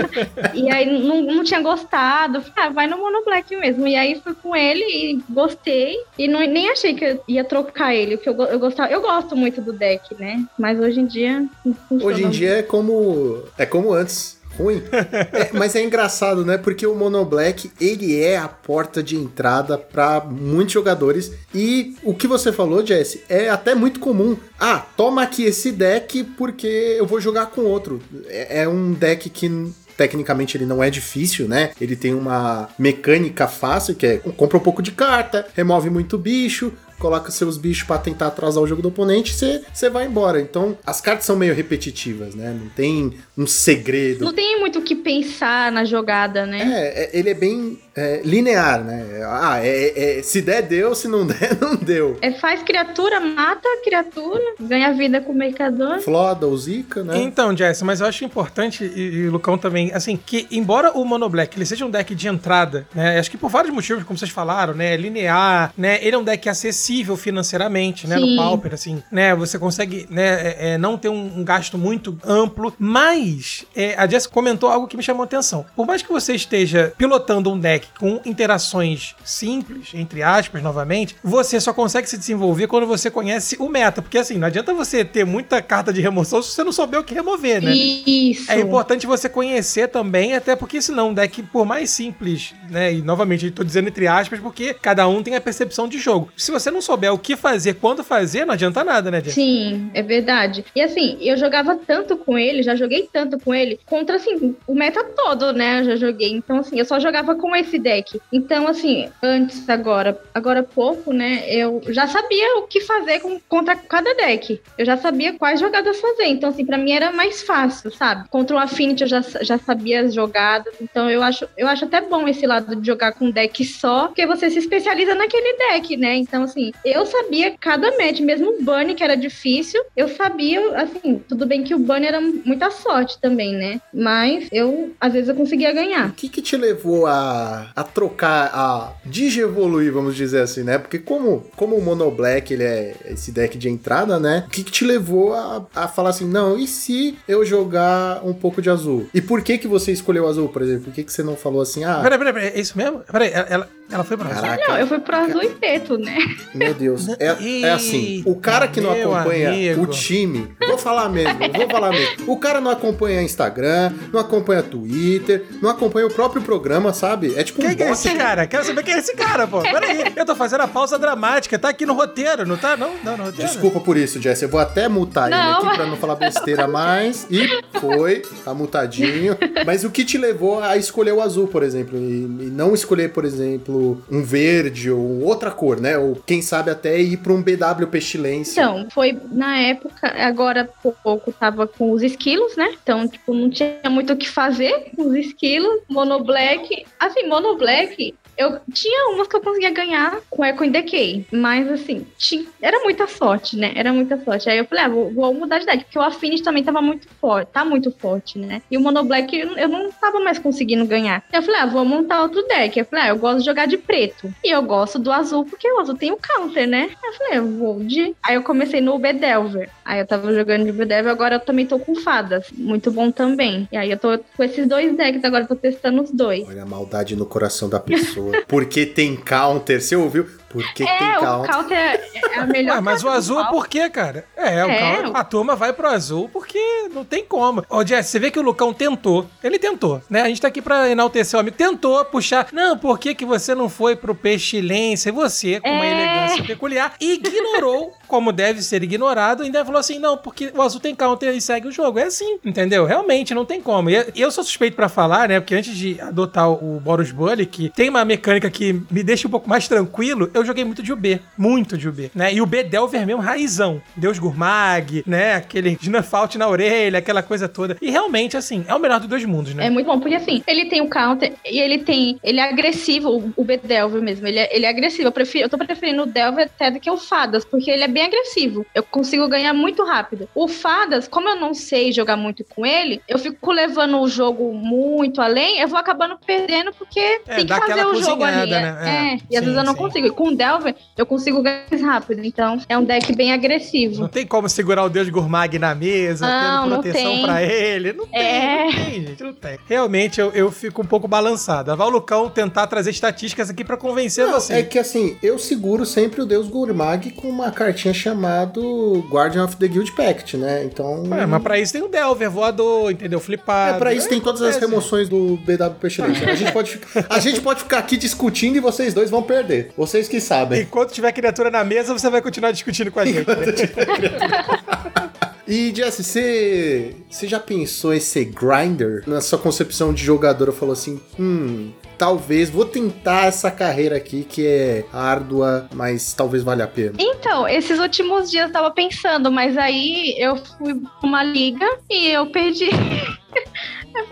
e aí não, não tinha gostado. Falei, ah, vai no Mono Black mesmo. E aí fui com ele e gostei. E não, nem achei que eu ia trocar ele, porque eu, eu gostava. Eu gosto muito do deck, né? Mas hoje em dia. Hoje em dia é como. É como antes. Ruim. É, mas é engraçado, né? Porque o Mono Black, ele é a porta de entrada para muitos jogadores. E o que você falou, Jesse, é até muito comum. Ah, toma aqui esse deck porque eu vou jogar com outro. É, é um deck que Tecnicamente ele não é difícil, né? Ele tem uma mecânica fácil, que é compra um pouco de carta, remove muito bicho, coloca seus bichos pra tentar atrasar o jogo do oponente, você você vai embora. Então, as cartas são meio repetitivas, né? Não tem um segredo. Não tem muito o que pensar na jogada, né? É, é, ele é bem é, linear, né? Ah, é, é- se der, deu, se não der, não deu. É, faz criatura, mata a criatura, ganha vida com o mercador. Floda ou Zika, né? Então, Jess, mas eu acho importante, e, e o Lucão também, assim, que embora o Mono Black ele seja um deck de entrada, né? Acho que por vários motivos, como vocês falaram, né? Linear, né? Ele é um deck acessível financeiramente, né? Sim. No Pauper, assim, né? Você consegue, né? é, é, não ter um, um gasto muito amplo, mas é, a Jess comentou algo que me chamou a atenção. Por mais que você esteja pilotando um deck com interações simples, entre aspas, novamente, você só consegue se desenvolver quando você conhece o meta. Porque assim, não adianta você ter muita carta de remoção se você não souber o que remover, né? Isso. É importante você conhecer também, até porque senão um deck, por mais simples, né? E novamente, eu tô dizendo entre aspas, porque cada um tem a percepção de jogo. Se você não souber o que fazer, quando fazer, não adianta nada, né, Jess? Sim, é verdade. E assim, eu jogava tanto com ele, já joguei tanto com ele, contra assim, o meta todo, né? Eu já joguei. Então, assim, eu só jogava com esse deck. Então, assim, antes, agora, agora pouco, né? Eu já sabia o que fazer com, contra cada deck. Eu já sabia quais jogadas fazer. Então, assim, pra mim era mais fácil, sabe? Contra o Affinity eu já, já sabia as jogadas. Então, eu acho, eu acho até bom esse lado de jogar com deck só, porque você se especializa naquele deck, né? Então, assim, eu sabia cada match, mesmo o Bunny, que era difícil, eu sabia, assim, tudo bem que o Bunny era muita sorte também, né? Mas eu, às vezes, eu conseguia ganhar. O que, que te levou a, a trocar, a digievoluir, vamos dizer assim, né? Porque como, como o Mono Black, ele é esse deck de entrada, né? O que, que te levou a, a falar assim, não, e se eu jogar um pouco de azul? E por que que você escolheu azul, por exemplo? Por que que você não falou assim, ah, Peraí, peraí, peraí, é isso mesmo? Peraí, ela, ela, foi pra azul? caraca, Não, eu fui pro azul e preto, né? meu Deus. É, é assim, o cara que não acompanha amigo. o time, vou falar mesmo, vou falar mesmo. O cara não acompanha Instagram, não acompanha Twitter, não acompanha o próprio programa, sabe? É tipo um Quem que é esse cara? Quero saber quem é esse cara, pô. Peraí, eu tô fazendo a pausa dramática, tá aqui no roteiro, não tá? Não, não, no roteiro. Desculpa por isso, Jess. Eu vou até mutar ele Não. aqui pra não falar besteira mais. E foi, tá mutadinho. Mas o que te levou a escolher o azul, por exemplo? E, e não escolher, por exemplo, um verde ou outra cor, né? Ou quem sabe até ir pra um BW Pestilência. Então, foi na época, agora pouco tava com os esquilos, né? Então, tipo, não tinha muito o que fazer com os esquilos. Mono Black. Assim, Mono Black. Eu tinha umas que eu conseguia ganhar com Echo in Decay, mas assim, ti- era muita sorte, né? Era muita sorte. Aí eu falei, ah, vou, vou mudar de deck, porque o Affinity também tava muito forte, tá muito forte, né? E o Mono Black eu não tava mais conseguindo ganhar. Eu falei, ah, vou montar outro deck. Eu falei, ah, eu gosto de jogar de preto. E eu gosto do azul, porque o azul tem o counter, né? Aí eu falei, eu vou de. Aí eu comecei no Bedelver. Aí eu tava jogando de Bedelver, agora eu também tô com fadas. Muito bom também. E aí eu tô com esses dois decks, agora eu tô testando os dois. Olha a maldade no coração da pessoa. Porque tem counter, você ouviu? Porque tem É, o counter. counter é é a melhor. Ué, mas o azul por quê, cara? É, o É, cal- o- a turma vai pro azul porque não tem como. Ô, Jess, você vê que o Lucão tentou. Ele tentou, né? A gente tá aqui pra enaltecer o amigo. Tentou puxar. Não, por que, que você não foi pro pestilência? E você, com uma É. elegância peculiar, ignorou, como deve ser ignorado, e ainda falou assim: não, porque o azul tem counter e segue o jogo. É assim, entendeu? Realmente, não tem como. E eu sou suspeito pra falar, né? Porque antes de adotar o Boros Bully, que tem uma mecânica que me deixa um pouco mais tranquilo, eu joguei muito de UB. Muito de UB, né? E o B Delver mesmo, raizão. Deus Gurmag, né? Aquele Gnafault na orelha, aquela coisa toda. E realmente, assim, é o melhor dos dois mundos, né? É muito bom, porque assim, ele tem o counter e ele tem. Ele é agressivo, o- o Bedelver mesmo. Ele é, ele é agressivo. Eu, prefiro, eu tô preferindo o Delver até do que o Fadas, porque ele é bem agressivo. Eu consigo ganhar muito rápido. O Fadas, como eu não sei jogar muito com ele, eu fico levando o jogo muito além, eu vou acabando perdendo porque É, tem que fazer o jogo ali. É, né? É, é, e às sim, vezes eu não sim. consigo. E com Delver, eu consigo ganhar mais rápido. Então, é um deck bem agressivo. Não tem como segurar o Deus Gurmag na mesa, Não, tendo não proteção tem. pra ele. Não tem, É. não tem, gente, não tem. Realmente, eu, eu fico um pouco balançado. Vai o Lucão tentar trazer estatísticas aqui pra convencer Não, você. é que assim, eu seguro sempre o Deus Gurmag com uma cartinha chamado Guardian of the Guild Pact, né? Então. Ué, mas pra isso tem o Delver, voador, entendeu? Flipado. É, pra isso tem todas as acontece. remoções do BW Pestilência. A gente, pode, a gente pode ficar aqui discutindo e vocês dois vão perder. Vocês que sabem. Enquanto tiver criatura na mesa, você vai continuar discutindo com a gente. E Jesse, você você já pensou em ser grinder? Na sua concepção de jogadora, falou assim: hum, talvez vou tentar essa carreira aqui que é árdua, mas talvez valha a pena. Então, esses últimos dias eu tava pensando, mas aí eu fui pra uma liga e eu perdi.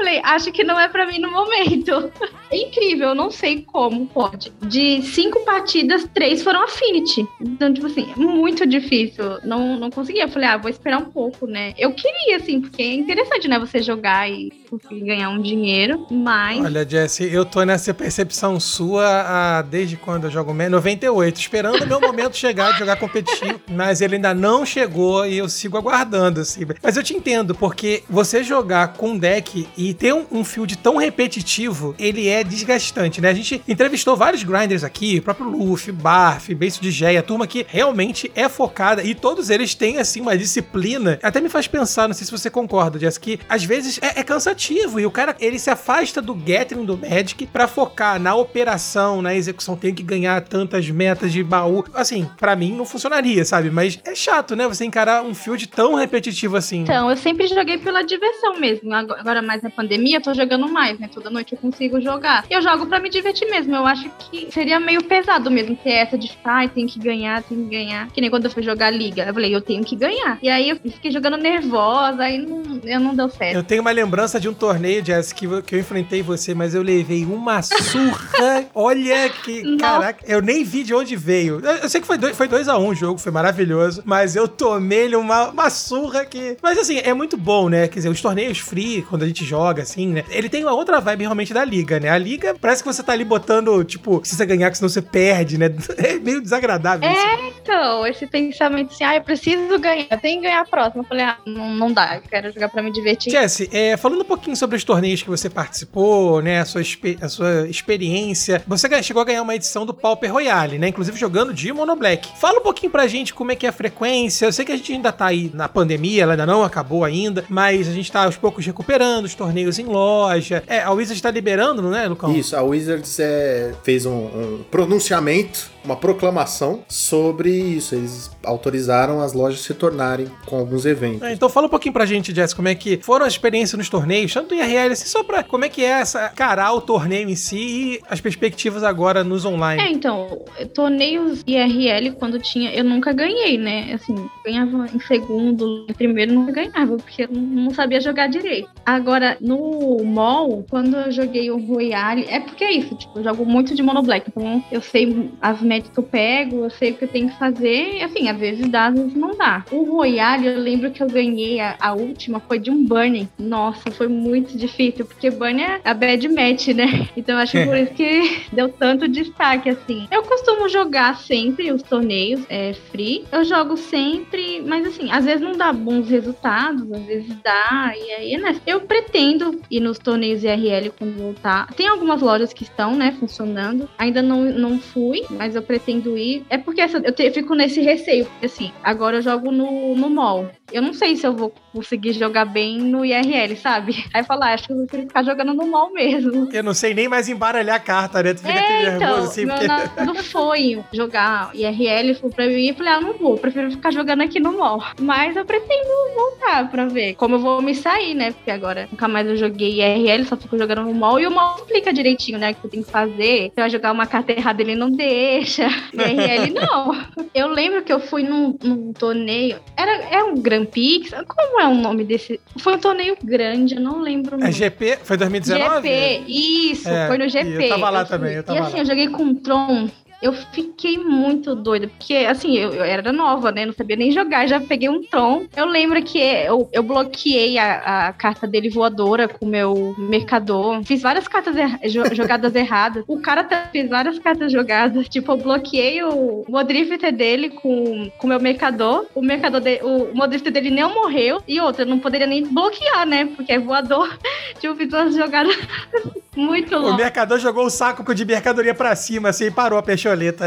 eu falei, acho que não é pra mim no momento. É incrível, eu não sei como pode. De cinco partidas, três foram Affinity. Então, tipo assim, muito difícil. Não, não conseguia. Eu falei, ah, vou esperar um pouco, né? Eu queria, assim, porque é interessante, né? Você jogar e conseguir ganhar um dinheiro, mas. Olha, Jesse, eu tô nessa percepção sua há, desde quando eu jogo menos 98, esperando o meu momento chegar de jogar competitivo, mas ele ainda não chegou e eu sigo aguardando, assim. Mas eu te entendo, porque você jogar com um deck e ter um, um field tão repetitivo, ele é desgastante, né? A gente entrevistou vários grinders aqui, próprio Luffy, Barf, Beijo de Geia, turma que realmente é focada e todos eles têm, assim, uma disciplina. Até me faz pensar, não sei se você concorda, Jess, que às vezes é, é cansativo e o cara, ele se afasta do Gathering do Magic pra focar na operação, na execução, tem que ganhar tantas metas de baú. Assim, pra mim não funcionaria, sabe? Mas é chato, né? Você encarar um field tão repetitivo assim. Então, eu sempre joguei pela diversão mesmo. Agora mais na pandemia, eu tô jogando mais, né? Toda noite eu consigo jogar. Eu jogo pra me divertir mesmo. Eu acho que seria meio pesado mesmo ter essa de ficar, ai, tem que ganhar, tem que ganhar. Que nem quando eu fui jogar liga. Eu falei, eu tenho que ganhar. E aí eu fiquei jogando nervosa, aí não, eu não deu certo. Eu tenho uma lembrança de um torneio, Jess, que, eu- enfrentei você, mas eu levei uma surra. Olha que. Nossa. Caraca, eu nem vi de onde veio. Eu, eu sei que foi 2 foi dois a 1 um o jogo, foi maravilhoso, mas eu tomei-lhe uma, uma surra que. Mas assim, é muito bom, né? Quer dizer, os torneios free, quando a gente joga, assim, né? Ele tem uma outra vibe realmente da liga, né? A liga parece que você tá ali botando, tipo, se você ganhar, que senão você perde, né? É meio desagradável isso. É, então, esse pensamento assim, ah, eu preciso ganhar, eu tenho que ganhar a próxima. Eu falei, ah, não, não dá, eu quero jogar pra me divertir. Jesse, é, falando um pouquinho sobre os torneios que você participou, né, a sua, a sua experiência, você chegou a ganhar uma edição do Pauper Royale, né, inclusive jogando de Mono Black. Fala um pouquinho pra gente como é que é a frequência, eu sei que a gente ainda tá aí na pandemia, ela ainda não acabou ainda, mas a gente tá aos poucos recuperando os torneios em loja, é, a Wizards tá liberando, não é, Lucão? Isso, a Wizards é, fez um, um pronunciamento, uma proclamação sobre isso. Eles autorizaram as lojas se tornarem com alguns eventos. É, então fala um pouquinho pra gente, Jess, como é que foram as experiências nos torneios, tanto em IRL, assim, só pra como é que é essa, carar o torneio em si e as perspectivas agora nos online. É, então, torneios IRL, quando tinha, eu nunca ganhei, né? Assim, ganhava em segundo, em primeiro nunca ganhava, porque eu não sabia jogar direito. Agora, no mall, quando eu joguei o Royale, é porque é isso, tipo, eu jogo muito de Mono Black, então eu sei as médias que eu pego, eu sei o que eu tenho que fazer, assim, às vezes dá, às vezes não dá. O Royale, eu lembro que eu ganhei, a, a última foi de um Burning. Nossa, foi muito difícil, porque Burning é a bad match, né? Então acho que por isso que deu tanto destaque, assim. Eu costumo jogar sempre os torneios é, free. Eu jogo sempre, mas assim, às vezes não dá bons resultados, às vezes dá, e aí, né? Eu pretendo ir nos torneios IRL quando voltar. Tem algumas lojas que estão, né, funcionando. Ainda não, não fui, mas eu pretendo ir. É porque essa, eu, te- eu fico nesse receio, porque assim, agora eu jogo no, no mall. Eu não sei se eu vou conseguir jogar bem no IRL, sabe? Aí falar, acho que eu vou querer ficar jogando no mall mesmo. Eu não sei nem mais embaralhar a carta, né? Tu fica É, então, nervoso assim, meu porque... namorado foi jogar IRL, foi pra ir, eu falei, ah, não vou, prefiro ficar jogando aqui no mall. Mas eu pretendo voltar pra ver como eu vou me sair, né? Porque agora nunca mais eu joguei IRL, só fico jogando no mall, e o mall explica direitinho, né, o que tu tem que fazer. Você vai jogar uma carta errada, ele não deixa. IRL, não. Eu lembro que eu fui num, num torneio, era, é um Grand Prix, como é o nome desse? Foi um torneio grande, eu não lembro É. GP? Foi 2019? GP, isso, É, foi no GP. eu tava lá fui. também, eu tava E assim, lá. eu joguei com o Tron. Eu fiquei muito doida, porque assim, eu, eu era nova, né? Não sabia nem jogar, já peguei um Tron. Eu lembro que eu, eu bloqueei a, a carta dele voadora com o meu mercador. Fiz várias cartas jo- jogadas erradas. O cara fez várias cartas jogadas. Tipo, eu bloqueei o Modrifter dele com o meu mercador. O mercador dele, o Modrifter dele não morreu. E outra, eu não poderia nem bloquear, né? Porque é voador. tipo, fiz umas jogadas muito O loucas. mercador jogou o saco de mercadoria pra cima, assim, e parou a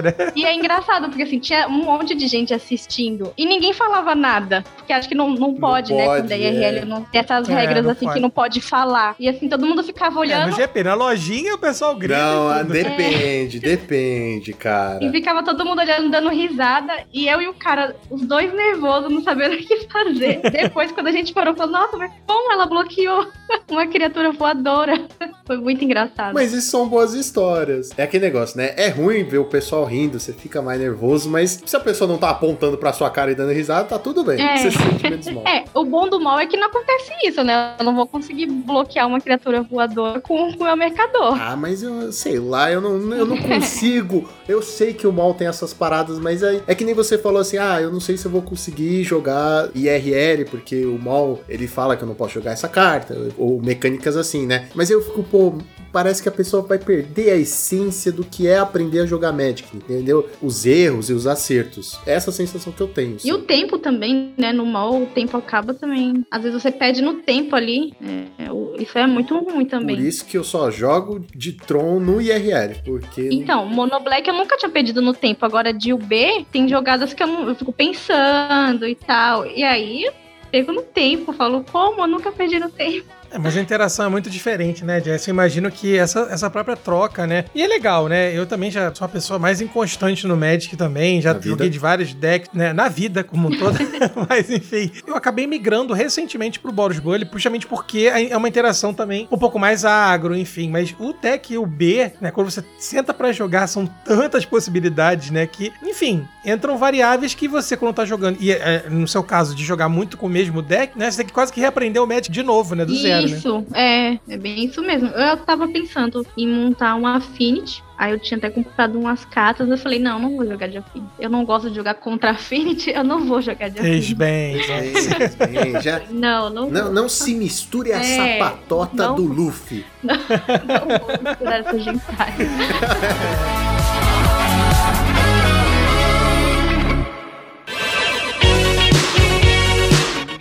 né? E é engraçado, porque assim, tinha um monte de gente assistindo e ninguém falava nada. Porque acho que não, não pode, né? pode, Quando é IRL, é. não tem essas É, regras não assim pode. que não pode falar. E assim, todo mundo ficava É, olhando no GP, na lojinha o pessoal grita. Não, tudo. depende, depende, cara. e ficava todo mundo olhando, dando risada. E eu e o cara, os dois nervosos, não sabendo o que fazer. Depois, quando a gente parou, falou, nossa, mas como ela bloqueou uma criatura voadora? Foi muito engraçado. Mas isso são boas histórias. É aquele negócio, né? É ruim ver o pessoal rindo, você fica mais nervoso, mas se a pessoa não tá apontando pra sua cara e dando risada, tá tudo bem. É. Você se sente menos mal. É, o bom do mal é que não acontece isso, né? Eu não vou conseguir bloquear uma criatura voadora com o meu mercador. Ah, mas eu sei lá, eu não, eu não consigo. Eu sei que o mal tem essas paradas, mas é, é que nem você falou assim: ah, eu não sei se eu vou conseguir jogar IRL, porque o mal ele fala que eu não posso jogar essa carta, ou mecânicas assim, né? Mas eu fico, pô, parece que a pessoa vai perder a essência do que é aprender a jogar Magic, entendeu? Os erros e os acertos. Essa é a sensação que eu tenho. E o só. tempo também, né? No mal, o tempo acaba também. Às vezes você perde no tempo ali. É, isso é muito ruim também. Por isso que eu só jogo de Tron no IRL, porque Então, Mono Black eu nunca tinha perdido no tempo. Agora, de UB, tem jogadas que eu, não, eu fico pensando e tal. E aí, pego no tempo, falo, como? Eu nunca perdi no tempo. É, mas a interação é muito diferente, né, Jess? Eu imagino que essa, essa própria troca, né? E é legal, né? Eu também já sou uma pessoa mais inconstante no Magic também, já Na joguei vida? de vários decks, né? Na vida como um todo. mas enfim, eu acabei migrando recentemente pro Boros Bully, justamente porque é uma interação também um pouco mais agro, enfim. Mas o deck e o B, né? Quando você senta pra jogar, são tantas possibilidades, né? Que, enfim, entram variáveis que você, quando tá jogando, e é, no seu caso, de jogar muito com o mesmo deck, né? Você tem que quase que reaprender o Magic de novo, né? Do zero, né? Isso, é, é bem isso mesmo. Eu tava pensando em montar um Affinity. Aí eu tinha até comprado umas cartas. Eu falei, não, não vou jogar de Affinity. Eu não gosto de jogar contra Affinity, eu não vou jogar de Fez Affinity. bem. Bem, bem, já, Não, não, não, não se misture a É, sapatota não. do Luffy. não vou misturar essa gentalha.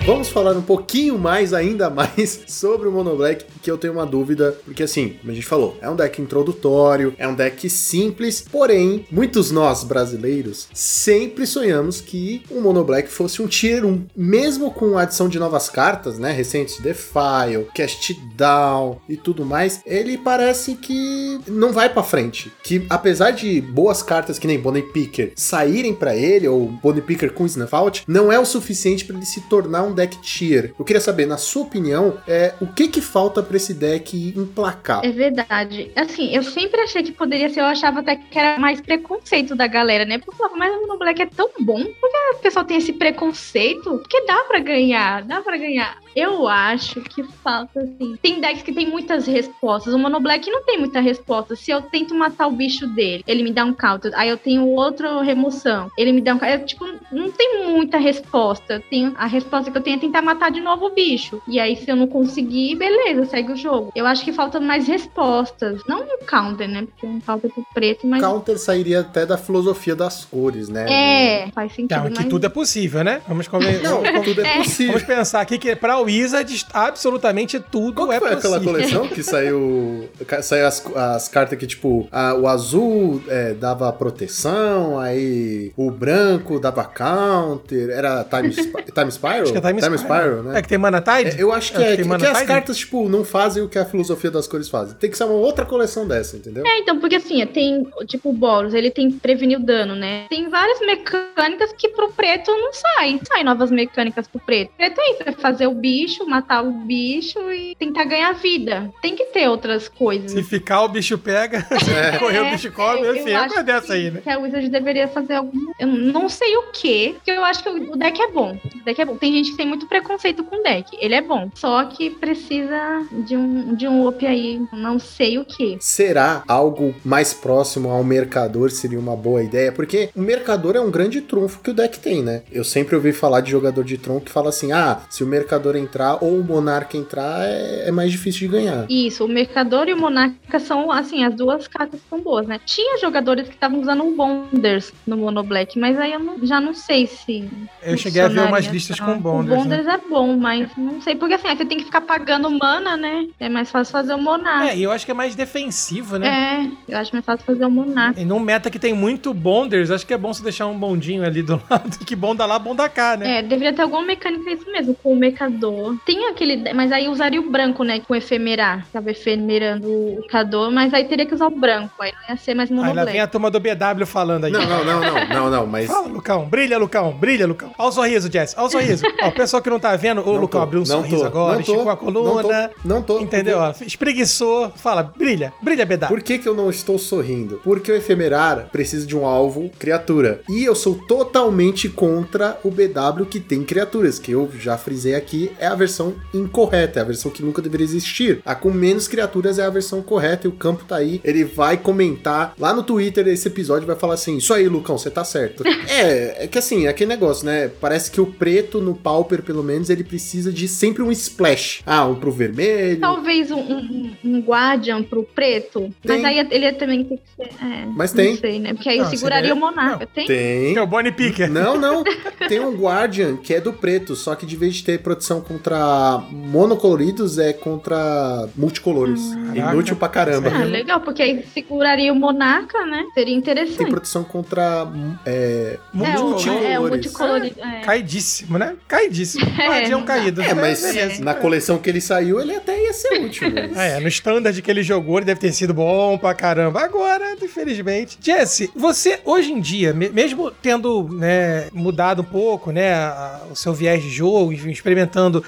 Vamos falar um pouquinho mais, ainda mais, sobre o Mono Black, que eu tenho uma dúvida, porque assim, como a gente falou, é um deck introdutório, é um deck simples, porém, muitos nós brasileiros sempre sonhamos que o Mono Black fosse um Tier 1, mesmo com a adição de novas cartas, né, recentes, Defile, Cast Down e tudo mais, ele parece que não vai pra frente, que apesar de boas cartas que nem Bonnie Picker saírem pra ele, ou Bonnie Picker com Snuff Out, não é o suficiente pra ele se tornar um deck tier. Eu queria saber, na sua opinião, é, o que que falta pra esse deck emplacar? É verdade. Assim, eu sempre achei que poderia ser, eu achava até que era mais preconceito da galera, né? Porque eu falava, mas o Mono Black é tão bom, por que o pessoal tem esse preconceito? Porque dá pra ganhar, dá pra ganhar. Eu acho que falta, assim. Tem decks que tem muitas respostas. O Mono Black não tem muita resposta. Se eu tento matar o bicho dele, ele me dá um counter. Aí eu tenho outro remoção. Ele me dá um counter. Tipo, não tem muita resposta. Eu tenho, a resposta que eu tenho é tentar matar de novo o bicho. E aí, se eu não conseguir, beleza, segue o jogo. Eu acho que faltam mais respostas. Não um counter, né? Porque um counter pro preto, mas. Counter sairia até da filosofia das cores, né? É, faz sentido. Não, que mas... tudo é possível, né? Vamos conven- Não, tudo é É. possível. Vamos pensar aqui que pra Wizards absolutamente tudo Qual é foi possível. aquela coleção que saiu, saiu as, as cartas que, tipo, a- o azul é, dava proteção, aí o branco dava counter, era Time, time Spiral? Acho que é Time, Spiral. né? É que tem Mana Tide? É, eu acho que, É, é, que que, tem Mana que as cartas, tipo, não fazem o que a filosofia das cores fazem. Tem que ser uma outra coleção dessa, entendeu? É, então, porque assim, tem, tipo, o Boros, ele tem prevenir o dano, né? Tem várias mecânicas que pro preto não sai. Sai novas mecânicas pro preto. Preto é isso, é fazer o bicho, matar o bicho e tentar ganhar vida. Tem que ter outras coisas. Se ficar, o bicho pega. Se correr, o bicho come. É, Enfim, eu é acho uma dessa que- aí, né? Que a Wizard deveria fazer algum. Eu não sei o que, porque eu acho que o deck é bom. O deck é bom. Tem gente que tem muito preconceito com o deck. Ele é bom. Só que precisa de um, de um up aí. Não sei o que. Será algo mais próximo ao mercador seria uma boa ideia? Porque o mercador é um grande trunfo que o deck tem, né? Eu sempre ouvi falar de jogador de Tron que fala assim: ah, se o mercador entrar ou o monarca entrar, é, é mais difícil de ganhar. Isso, o Mercador e o Monarca são, assim, as duas cartas são boas, né? Tinha jogadores que estavam usando o Bonders no Mono Black, mas aí eu não- já não sei se. Eu cheguei a ver umas listas tanto. com Bonders. O né? Bonders é bom, mas não sei, porque assim, aí você tem que ficar pagando mana, né? É mais fácil fazer o Monarca. É, e eu acho que é mais defensivo, né? É, eu acho mais fácil fazer o Monarca. E num meta que tem muito bonders, acho que é bom você deixar um bondinho ali do lado, que bonda lá, bonda cá, né? É, deveria ter alguma mecânica isso mesmo, com o Mercador Cador. Tem aquele. Mas aí usaria o branco, né? Com efemerar. Tava efemerando o Cador, mas aí teria que usar o branco. Aí não ia ser mais Aí lá monoblack. vem a turma do BW falando aí. Não, não, não, não, não, não, mas. Fala, Lucão. Brilha, Lucão. Brilha, Lucão. Olha o sorriso, Jess. Olha o sorriso. Ó, o pessoal que não tá vendo, o Não Lucão tô, abriu um não sorriso tô, agora, não tô, esticou a coluna. Não tô. Entendeu? Ó, espreguiçou. Fala, brilha. Brilha, BW. Por que, que eu não estou sorrindo? Porque o efemerar precisa de um alvo criatura. E eu sou totalmente contra o BW que tem criaturas, que eu já frisei aqui, é a versão incorreta, é a versão que nunca deveria existir. A com menos criaturas é a versão correta e o campo tá aí. Ele vai comentar lá no Twitter esse episódio vai falar assim: Isso aí, Lucão, você tá certo. é, é que assim, é aquele negócio, né? Parece que o preto no Pauper, pelo menos, ele precisa de sempre um splash. Ah, um pro vermelho. Talvez um, um, um Guardian pro preto. Tem. Mas aí ele ia também ter que ser. É, Mas não tem. sei, né? Porque aí Não, seguraria seria- o Monarca. Tem? Tem. É o Bonnie Picker. Não, não. Tem um Guardian que é do preto, só que de vez de ter proteção contra monocoloridos, é contra multicolores. Caraca. Inútil pra caramba. Ah, legal, porque aí seguraria o Monarca, né? Seria Tem interessante. proteção contra é, É, o, multicolores. é, o multicolorido. É. Caidíssimo, né? Caidíssimo. É, dá. caído. É, mas beleza. na coleção que ele saiu, ele até ia ser útil. Mas... É, no standard que ele jogou, ele deve ter sido bom pra caramba. Agora, infelizmente. Jesse, você hoje em dia, me- mesmo tendo né, mudado um pouco, né, a- o seu viés de jogo, enfim,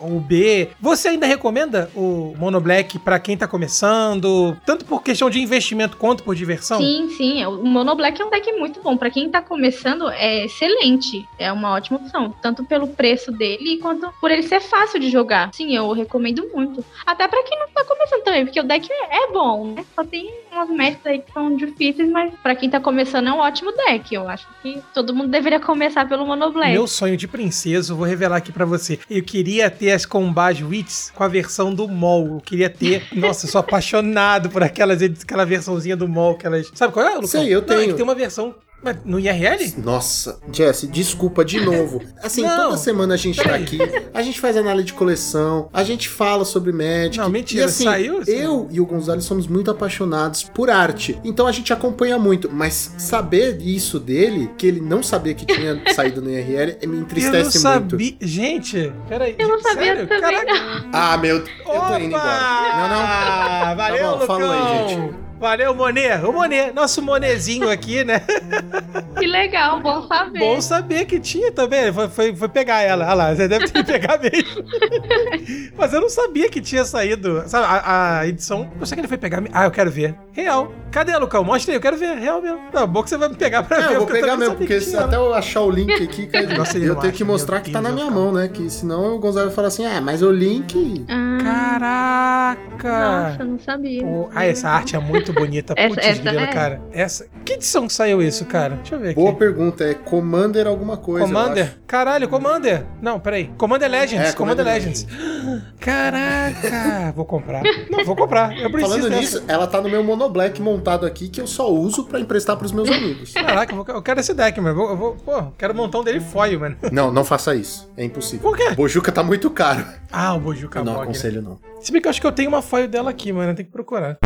o B, você ainda recomenda o Mono Black pra quem tá começando, tanto por questão de investimento quanto por diversão? Sim, sim. O Mono Black é um deck muito bom. Pra quem tá começando, é excelente. É uma ótima opção. Tanto pelo preço dele, quanto por ele ser fácil de jogar. Sim, eu recomendo muito. Até pra quem não tá começando também, porque o deck é, é bom, né? Só tem umas metas aí que são difíceis, mas pra quem tá começando é um ótimo deck. Eu acho que todo mundo deveria começar pelo Mono Black. Meu sonho de princesa, eu vou revelar aqui pra você. Eu queria ter as Combage Wits com a versão do MOL. Eu queria ter. Nossa, eu sou apaixonado por aquelas, aquela versãozinha do MOL. Aquelas... Sabe qual é, Lucão? Sei, eu Não, é tenho. que tem uma versão. Mas No IRL? Nossa, Jesse, desculpa de novo. Assim, Não, toda semana a gente tá aqui, a gente faz análise de coleção, a gente fala sobre Magic. Não, mentira, e assim, saiu? Eu e o Gonzalo somos muito apaixonados por arte. Então a gente acompanha muito, mas saber isso dele, que ele não sabia que tinha saído no IRL, me Eu não entristece muito. sabia. Gente, peraí. Eu não sabia sério? também, Caraca. Ah, meu, eu tô indo embora. Não, não. Ah, valeu, Tá bom, Lucão. falou aí, gente. Valeu, Monet. O Monet, nosso Monezinho aqui, né? Que legal, bom saber. Bom saber que tinha também. Foi, foi, foi pegar ela. Olha lá, você deve ter que pegar mesmo. Mas eu não sabia que tinha saído. Sabe, a, a edição. Eu sei que ele foi pegar. Ah, eu quero ver. Real. Cadê, Lucão? Mostra aí, eu quero ver. Real mesmo. Não, bom que você vai me pegar pra É, ver. eu vou pegar mesmo, porque que se tinha, até eu achar o link aqui, cara, Nossa, eu tenho que mostrar que tá na minha mão, né? Que senão o Gonzalo vai falar assim, ah, mas o link... Ah, Caraca! nossa, eu não sabia. O- ah, essa arte é muito bonita. Essa- Putz, essa grila, é. cara. Essa. Que edição que saiu isso, cara? Deixa eu ver aqui. Boa pergunta, é Commander alguma coisa, eu Commander? acho. Caralho, Commander. Não, peraí. Commander Legends. É, Commander, Commander Legends. Caraca. vou comprar. Não, vou comprar. Eu preciso Falando dessa. nisso, ela tá no meu monoblack montado aqui, que eu só uso pra emprestar pros meus amigos. Caraca, eu, vou- eu quero esse deck, mano. Eu vou, pô, quero montar um dele foil, mano. não, não faça isso. É impossível. Por quê? Bojuca tá muito caro. Ah, o Bojuka Eu não Bog, né? aconselho, não. Se bem que eu acho que eu tenho uma foil dela aqui, mano. Tem que procurar.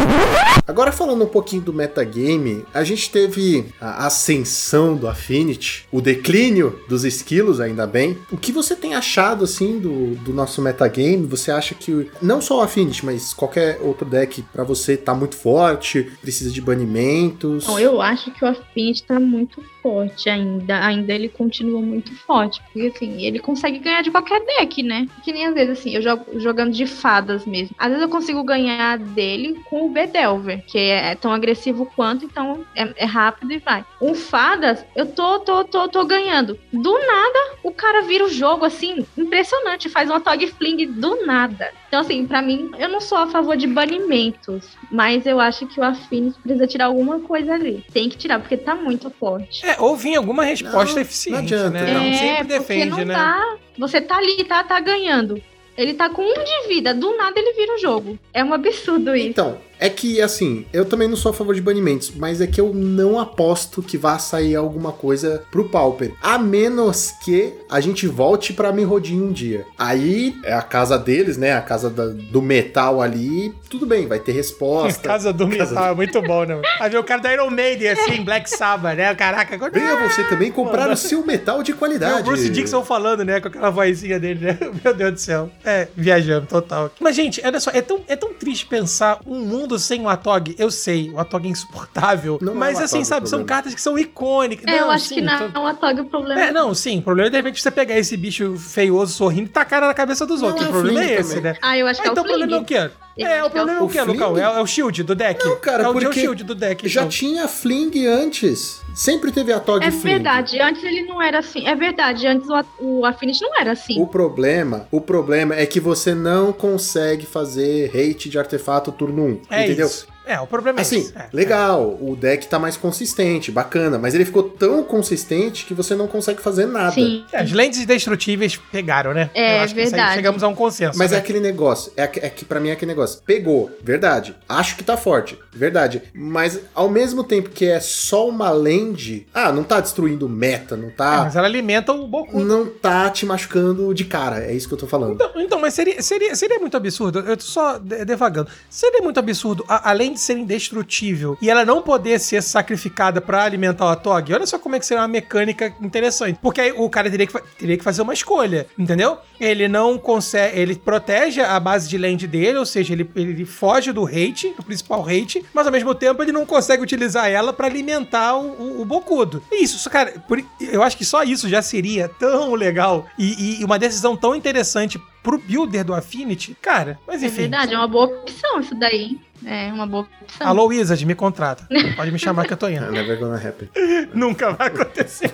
Agora falando um pouquinho do metagame, a gente teve a ascensão do Affinity, o declínio dos esquilos, ainda bem. O que você tem achado, assim, do, do nosso metagame? Você acha que não só o Affinity, mas qualquer outro deck pra você tá muito forte, precisa de banimentos? Bom, eu acho que o Affinity tá muito forte ainda. Ainda ele continua muito forte. Porque assim, ele consegue ganhar de qualquer deck, né? Que nem às vezes, assim, eu jogo jogando de fadas mesmo. Às vezes eu consigo ganhar dele com o Bedelver, que é tão agressivo quanto, então é, é rápido e vai. Um fadas, eu tô, tô, tô, tô ganhando. Do nada, o cara vira o jogo assim, impressionante. Faz uma Tog Fling do nada. Então, assim, pra mim, eu não sou a favor de banimentos, mas eu acho que o Affinity precisa tirar alguma coisa ali. Tem que tirar, porque tá muito forte. É, ou vir alguma resposta Não, eficiente, não adianta, né? não. é, sempre porque defende, não né? dá. Você tá ali, tá, tá ganhando. Ele tá com um de vida, do nada ele vira o jogo. É um absurdo isso. Então, É que, assim, eu também não sou a favor de banimentos, mas é que eu não aposto que vá sair alguma coisa pro Pauper. A menos que a gente volte pra Mirrodin um dia. Aí é a casa deles, né? A casa da- do metal ali. Tudo bem, vai ter resposta. Casa do Metal é muito bom, né? Aí vê o cara da Iron Maiden, assim, Black Sabbath, né? Caraca, agora... Venha você também comprar o seu metal de qualidade. o Bruce Dixon falando, né? Com aquela vozinha dele, né? Meu Deus do céu. É, viajando, total. Mas, gente, olha só, é tão, é tão triste pensar um mundo sem o Atog. Eu sei, o Atog é insuportável. Não é mas, o assim, sabe, são cartas que são icônicas. É, eu Não, acho sim, que não tô- é o Atog o problema. É, não, sim. O problema é, de repente, você pegar esse bicho feioso, sorrindo e tacar na cabeça dos Não, outros. é o problema é esse, também. né? Ah, eu acho que Ah, é então o o problema é o quê? É, o que é o problema é o quê, Fling. Lucão? É, é o shield do deck? Não, cara, é o, é o porque shield do deck. Já então. tinha Fling antes. Sempre teve a Tog É Fling. verdade, antes ele não era assim. É verdade, antes o, o Affinity não era assim. O problema, o problema é que você não consegue fazer hate de artefato turno 1, É entendeu? isso. É, o problema é Assim, esse. É, legal, o deck tá mais consistente, bacana, mas ele ficou tão consistente que você não consegue fazer nada. Sim. É, as lentes indestrutíveis pegaram, né? É, Eu acho que isso aí verdade. chegamos a um consenso. Mas é né? aquele negócio, é, que- é que pra mim é aquele negócio. Pegou, verdade. Acho que tá forte, verdade. Mas ao mesmo tempo que é só uma land, ah, não tá destruindo o meta, não É, tá. mas ela alimenta o Boku. não tá te machucando de cara, é isso que eu tô falando. Então, então, mas seria, seria, seria muito absurdo, eu tô só de- devagando, seria muito absurdo, além de ser indestrutível e ela não poder ser sacrificada pra alimentar o Atog, olha só como é que seria uma mecânica interessante. Porque aí o cara teria que, teria que fazer uma escolha, entendeu? Ele não consegue, ele protege a base de land dele, ou seja, ele, ele foge do hate, do principal hate, mas ao mesmo tempo ele não consegue utilizar ela pra alimentar o, o, o Bocudo. Isso, isso, cara, por- eu acho que só isso já seria tão legal e, e uma decisão tão interessante pro builder do Affinity. Cara, mas É enfim. verdade, é uma boa opção isso daí. É uma boa opção. Alô, Wizard, me contrata. Pode me chamar que eu tô indo. Never gonna happen. Nunca vai acontecer.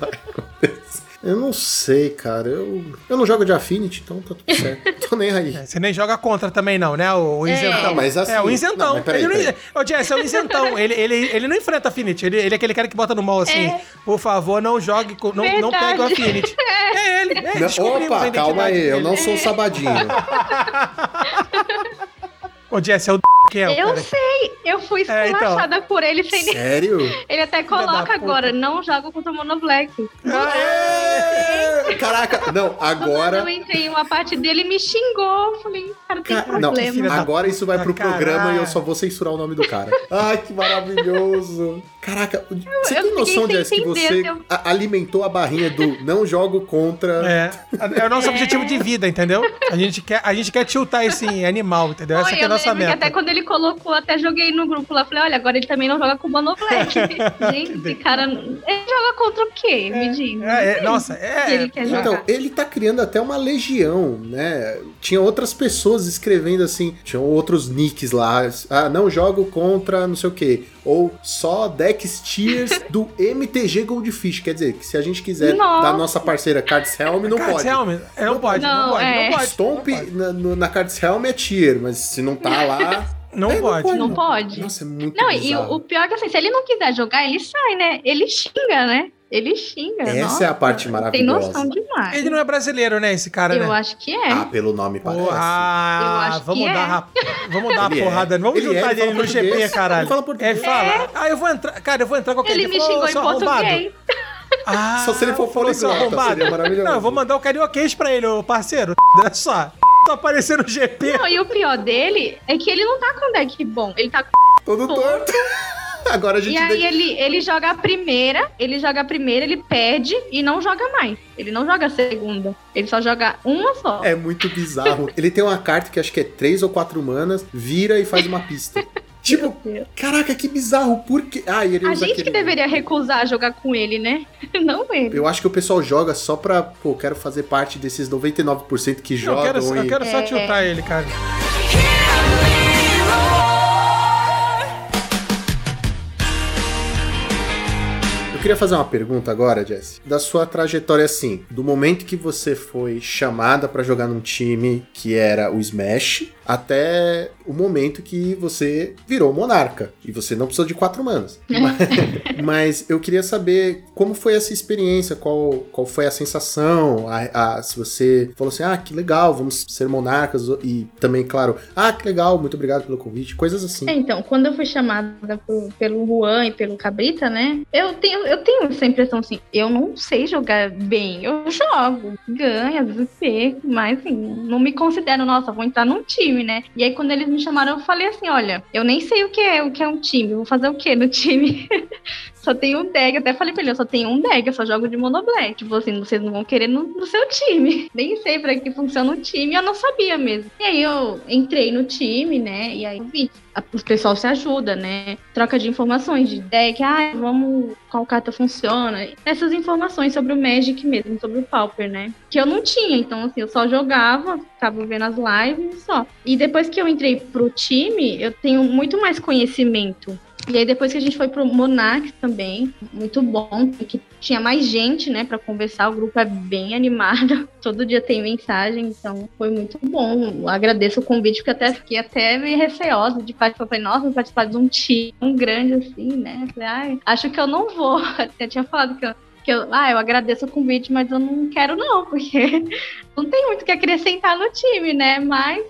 Eu não sei, cara. Eu, eu não jogo de Affinity, então tá tudo certo. Tô nem aí. É, Você nem joga contra também, não, né? O, o isentão. Ah, mas assim- É, o isentão. Não, mas peraí, ele não, peraí. Ô, Jess, é o isentão. ele, ele, ele não enfrenta Affinity. Ele, ele é aquele cara que bota no mall assim: É. por favor, não jogue, não, não pegue o Affinity. É ele. É, Não, opa, calma aí, eu dele. não sou o Sabadinho. Ô, Jess, é o que é o Eu cara. sei, eu fui É, então. esculachada por ele sem nem. Sério? Ele até coloca agora, não joga contra o Mono Black. Aê! Caraca, não, agora. eu entrei em uma parte dele, ele me xingou. Falei, cara, tem Ca- Não, problema. da agora isso vai pro programa caralho. e eu só vou censurar o nome do cara. Ai, que maravilhoso. Caraca, você eu tem noção, Jess, que você eu- alimentou a barrinha do não jogo contra. É, é o nosso objetivo de vida, entendeu? A gente quer, a gente quer tiltar esse animal, entendeu? Essa Oi, que é a nossa meta. até quando ele colocou, até joguei no grupo lá, falei, olha, agora ele também não joga com o Mono Black. Gente, esse cara, ele joga contra o quê? Me diz. É, é, nossa, é. ele quer Então, ele tá criando até uma legião, né? Tinha outras pessoas escrevendo assim, tinham outros nicks lá. Ah, não jogo contra não sei o quê. Ou só decks tiers do MTG Goldfish. Quer dizer, que se a gente quiser Nossa. da nossa parceira Cards Helm, não Cards pode. Helm, é, não pode, não, Não, pode, é. não pode. Stomp não pode. na, na Cards Helm é tier, mas se não tá lá. Não é, pode. Não pode. Nossa, é muito Não, e bizarro. o, o pior é que assim, se ele não quiser jogar, ele sai, né? Ele xinga, né? Ele xinga. Essa nossa, é a parte Tem maravilhosa. noção demais. Ele não é brasileiro, né, esse cara, Eu né? acho que é. Ah, pelo nome parece. Porra, Eu acho vamos que dar, é. vamos dar Ele uma é. porrada. Vamos Ele é, juntar ele ele fala no GP, caralho. Ele fala português. Ele fala, ah, eu vou entrar, cara, eu vou entrar qualquer ele dia. me Falou, xingou em português. Ah, Só se ele for poliglota, arrombado. seria maravilhoso. Não, eu vou mandar o carioquês pra ele, ô parceiro. Olha só. Tô aparecendo no GP. Não, e o pior dele é que ele não tá com deck bom. Ele tá com... Todo torto. Agora a gente E aí ele, ele joga a primeira, ele joga a primeira, ele perde e não joga mais. Ele não joga a segunda. Ele só joga uma só. É muito bizarro. Ele tem uma carta que acho que é três ou quatro manas, vira e faz uma pista. tipo, caraca, que bizarro. Por quê? Ah, ele A gente que aquele- deveria recusar jogar com ele, né? Não ele. Eu acho que o pessoal joga só pra, pô, quero fazer parte desses 99% que Eu jogam quero, eu e... quero só É. tiltar ele, cara. Eu queria fazer uma pergunta agora, Jess. Da sua trajetória, assim, do momento que você foi chamada pra jogar num time que era o Smash, até o momento que você virou monarca. E você não precisou de quatro manas. mas, mas eu queria saber como foi essa experiência, qual, qual foi a sensação, a, a- se você falou assim, ah, que legal, vamos ser monarcas, e também, claro, ah, que legal, muito obrigado pelo convite, coisas assim. É, então, quando eu fui chamada por- pelo Juan e pelo Cabrita, né? Eu tenho, eu tenho essa impressão assim, eu não sei jogar bem. Eu jogo, ganho, às vezes perco, mas assim, não me considero, nossa, vou entrar num time, né? E aí, quando eles me chamaram, eu falei assim: olha, eu nem sei o que é, o que é um time, vou fazer o que no time? só tenho um deck, até falei pra ele, eu só tenho um deck, eu só jogo de monoblack. Tipo assim, vocês não vão querer no, no seu time. Nem sei pra que funciona o time, eu não sabia mesmo. E aí eu entrei no time, né? E aí eu vi. O pessoal se ajuda, né? Troca de informações de deck, ah, vamos, qual carta funciona. Essas informações sobre o Magic mesmo, sobre o Pauper, né? Que eu não tinha, então assim, eu só jogava, ficava vendo as lives só. E depois que eu entrei pro time, eu tenho muito mais conhecimento e aí depois que a gente foi pro Monarch também, muito bom, porque tinha mais gente, né, para conversar, o grupo é bem animado, todo dia tem mensagem, então foi muito bom. Eu agradeço o convite, porque até fiquei até meio receosa de participar, falei, nossa, participar de um time tão grande assim, né? Falei, ai, acho que eu não vou. Até tinha falado que eu, que eu, ah, eu agradeço o convite, mas eu não quero não, porque não tem muito o que acrescentar no time, né? Mas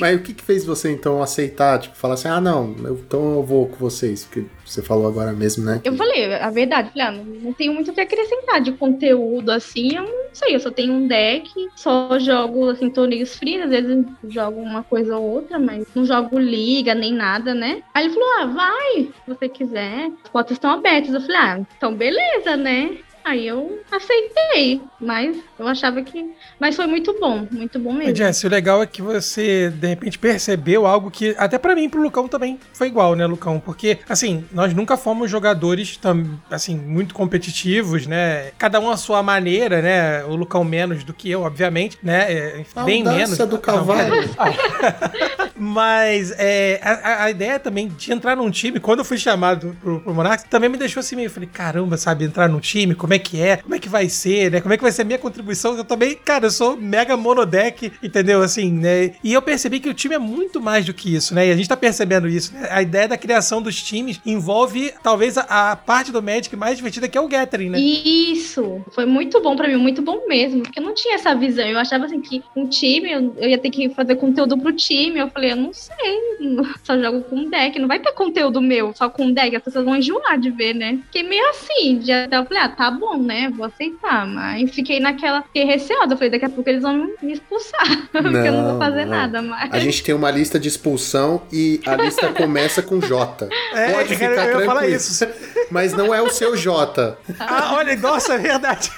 Mas o que, que fez você então aceitar, tipo, falar assim, ah, não, eu- então eu vou com vocês, porque você falou agora mesmo, né? que- Eu falei a verdade, falei, ah, não, não tenho muito o que acrescentar de conteúdo assim, eu não sei, eu só tenho um deck, só jogo assim, torneios free, às vezes jogo uma coisa ou outra, mas não jogo liga nem nada, né? Aí ele falou, ah, vai, se você quiser, as portas estão abertas. Eu falei, ah, então beleza, né? Aí eu aceitei, mas eu achava que. Mas foi muito bom, muito bom mesmo. Jess, o legal é que você, de repente, percebeu algo que, até pra mim, pro Lucão também foi igual, né, Lucão? Porque, assim, nós nunca fomos jogadores, tam, assim, muito competitivos, né? Cada um à sua maneira, né? O Lucão menos do que eu, obviamente, né? É, A Bem menos. do Não, cavalo. Mas é, a, a- a ideia também de entrar num time, quando eu fui chamado pro, pro Monarch, também me deixou assim meio. Falei, caramba, sabe, entrar num time, como é que é, como é que vai ser, né? Como é que vai ser a minha contribuição? Eu também, cara, eu sou mega monodeck, entendeu? Assim, né? E eu percebi que o time é muito mais do que isso, né? E a gente tá percebendo isso, né? A ideia da criação dos times envolve talvez a, a parte do Magic mais divertida que é o Gathering, né? Isso, foi muito bom pra mim, muito bom mesmo, porque eu não tinha essa visão. Eu achava assim que um time, eu, ia ter que fazer conteúdo pro time. Eu falei, eu não sei, só jogo com deck, não vai ter conteúdo meu só com deck, as pessoas vão enjoar de ver, né? Fiquei meio assim, até eu falei, ah, tá bom, né? Vou aceitar. Mas fiquei naquela, fiquei receosa. Eu falei, daqui a pouco eles vão me expulsar, porque eu não vou Não, fazer não. nada mais. A gente tem uma lista de expulsão e a lista começa com J. É, Pode ficar eu falar tranquilo. isso. Mas não é o seu J. Ah, olha, nossa, é verdade.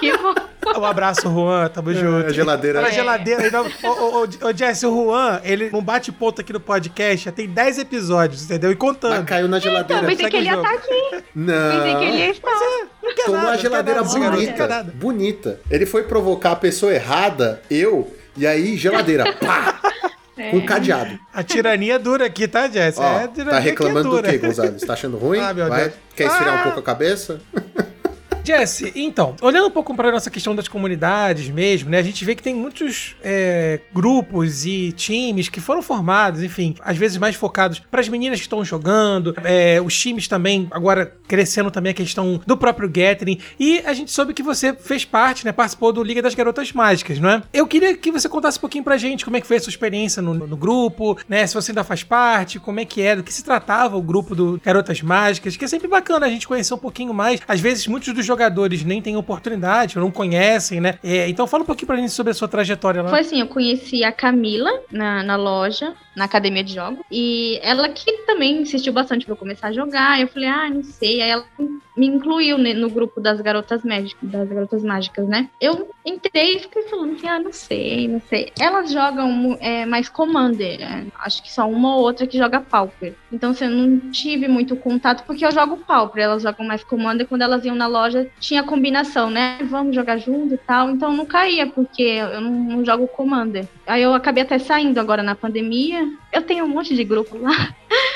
Que bom. Um abraço, Juan, tamo junto. A geladeira. Olha a É. geladeira. Não, ô, ô, ô, Jesse, o Juan, ele não bate ponto aqui no podcast, já tem 10 episódios, entendeu? E Mas contando. caiu na Então, geladeira. pensei que ele ia estar aqui. Pensei que ele ia Não. estar. Não quer Tomou nada, a não geladeira não bonita. nada. Bonita. Ele foi provocar a pessoa errada, eu, e aí geladeira. Pá! Com cadeado. A tirania dura aqui, tá, Jesse? Ó, é a tirania tá reclamando que é do dura. quê, Gonzalez? Tá achando ruim? Ah, meu Vai? Deus. Quer esfriar Ah! um pouco a cabeça? Jesse, então, olhando um pouco para nossa questão das comunidades mesmo, né? A gente vê que tem muitos é, grupos e times que foram formados, enfim, às vezes mais focados para as meninas que estão jogando, é, os times também, agora crescendo também a questão do próprio Gathering. E a gente soube que você fez parte, né? Participou do Liga das Garotas Mágicas, não é? Eu queria que você contasse um pouquinho pra gente como é que foi a sua experiência no, no grupo, né? Se você ainda faz parte, como é que era, do que se tratava o grupo do Garotas Mágicas, que é sempre bacana a gente conhecer um pouquinho mais. Às vezes, muitos dos jogadores nem têm oportunidade, não conhecem, né? É, então fala um pouquinho pra gente sobre a sua trajetória lá. Foi assim, eu conheci a Camila na, na loja, na academia de jogos, e ela que também insistiu bastante pra eu começar a jogar. Eu falei, ah, não sei. Aí ela me incluiu né, no grupo das garotas mágicas, das garotas mágicas, né? Eu entrei e fiquei falando que, ah, não sei, não sei. Elas jogam é, mais Commander, é, acho que só uma ou outra que joga Pauper. Então, assim, eu não tive muito contato, porque eu jogo Pauper, elas jogam mais Commander. Quando elas iam na loja, tinha combinação, né? Vamos jogar junto e tal. Então, não caía, porque eu não, não jogo Commander. Aí eu acabei até saindo agora na pandemia. Eu tenho um monte de grupo lá.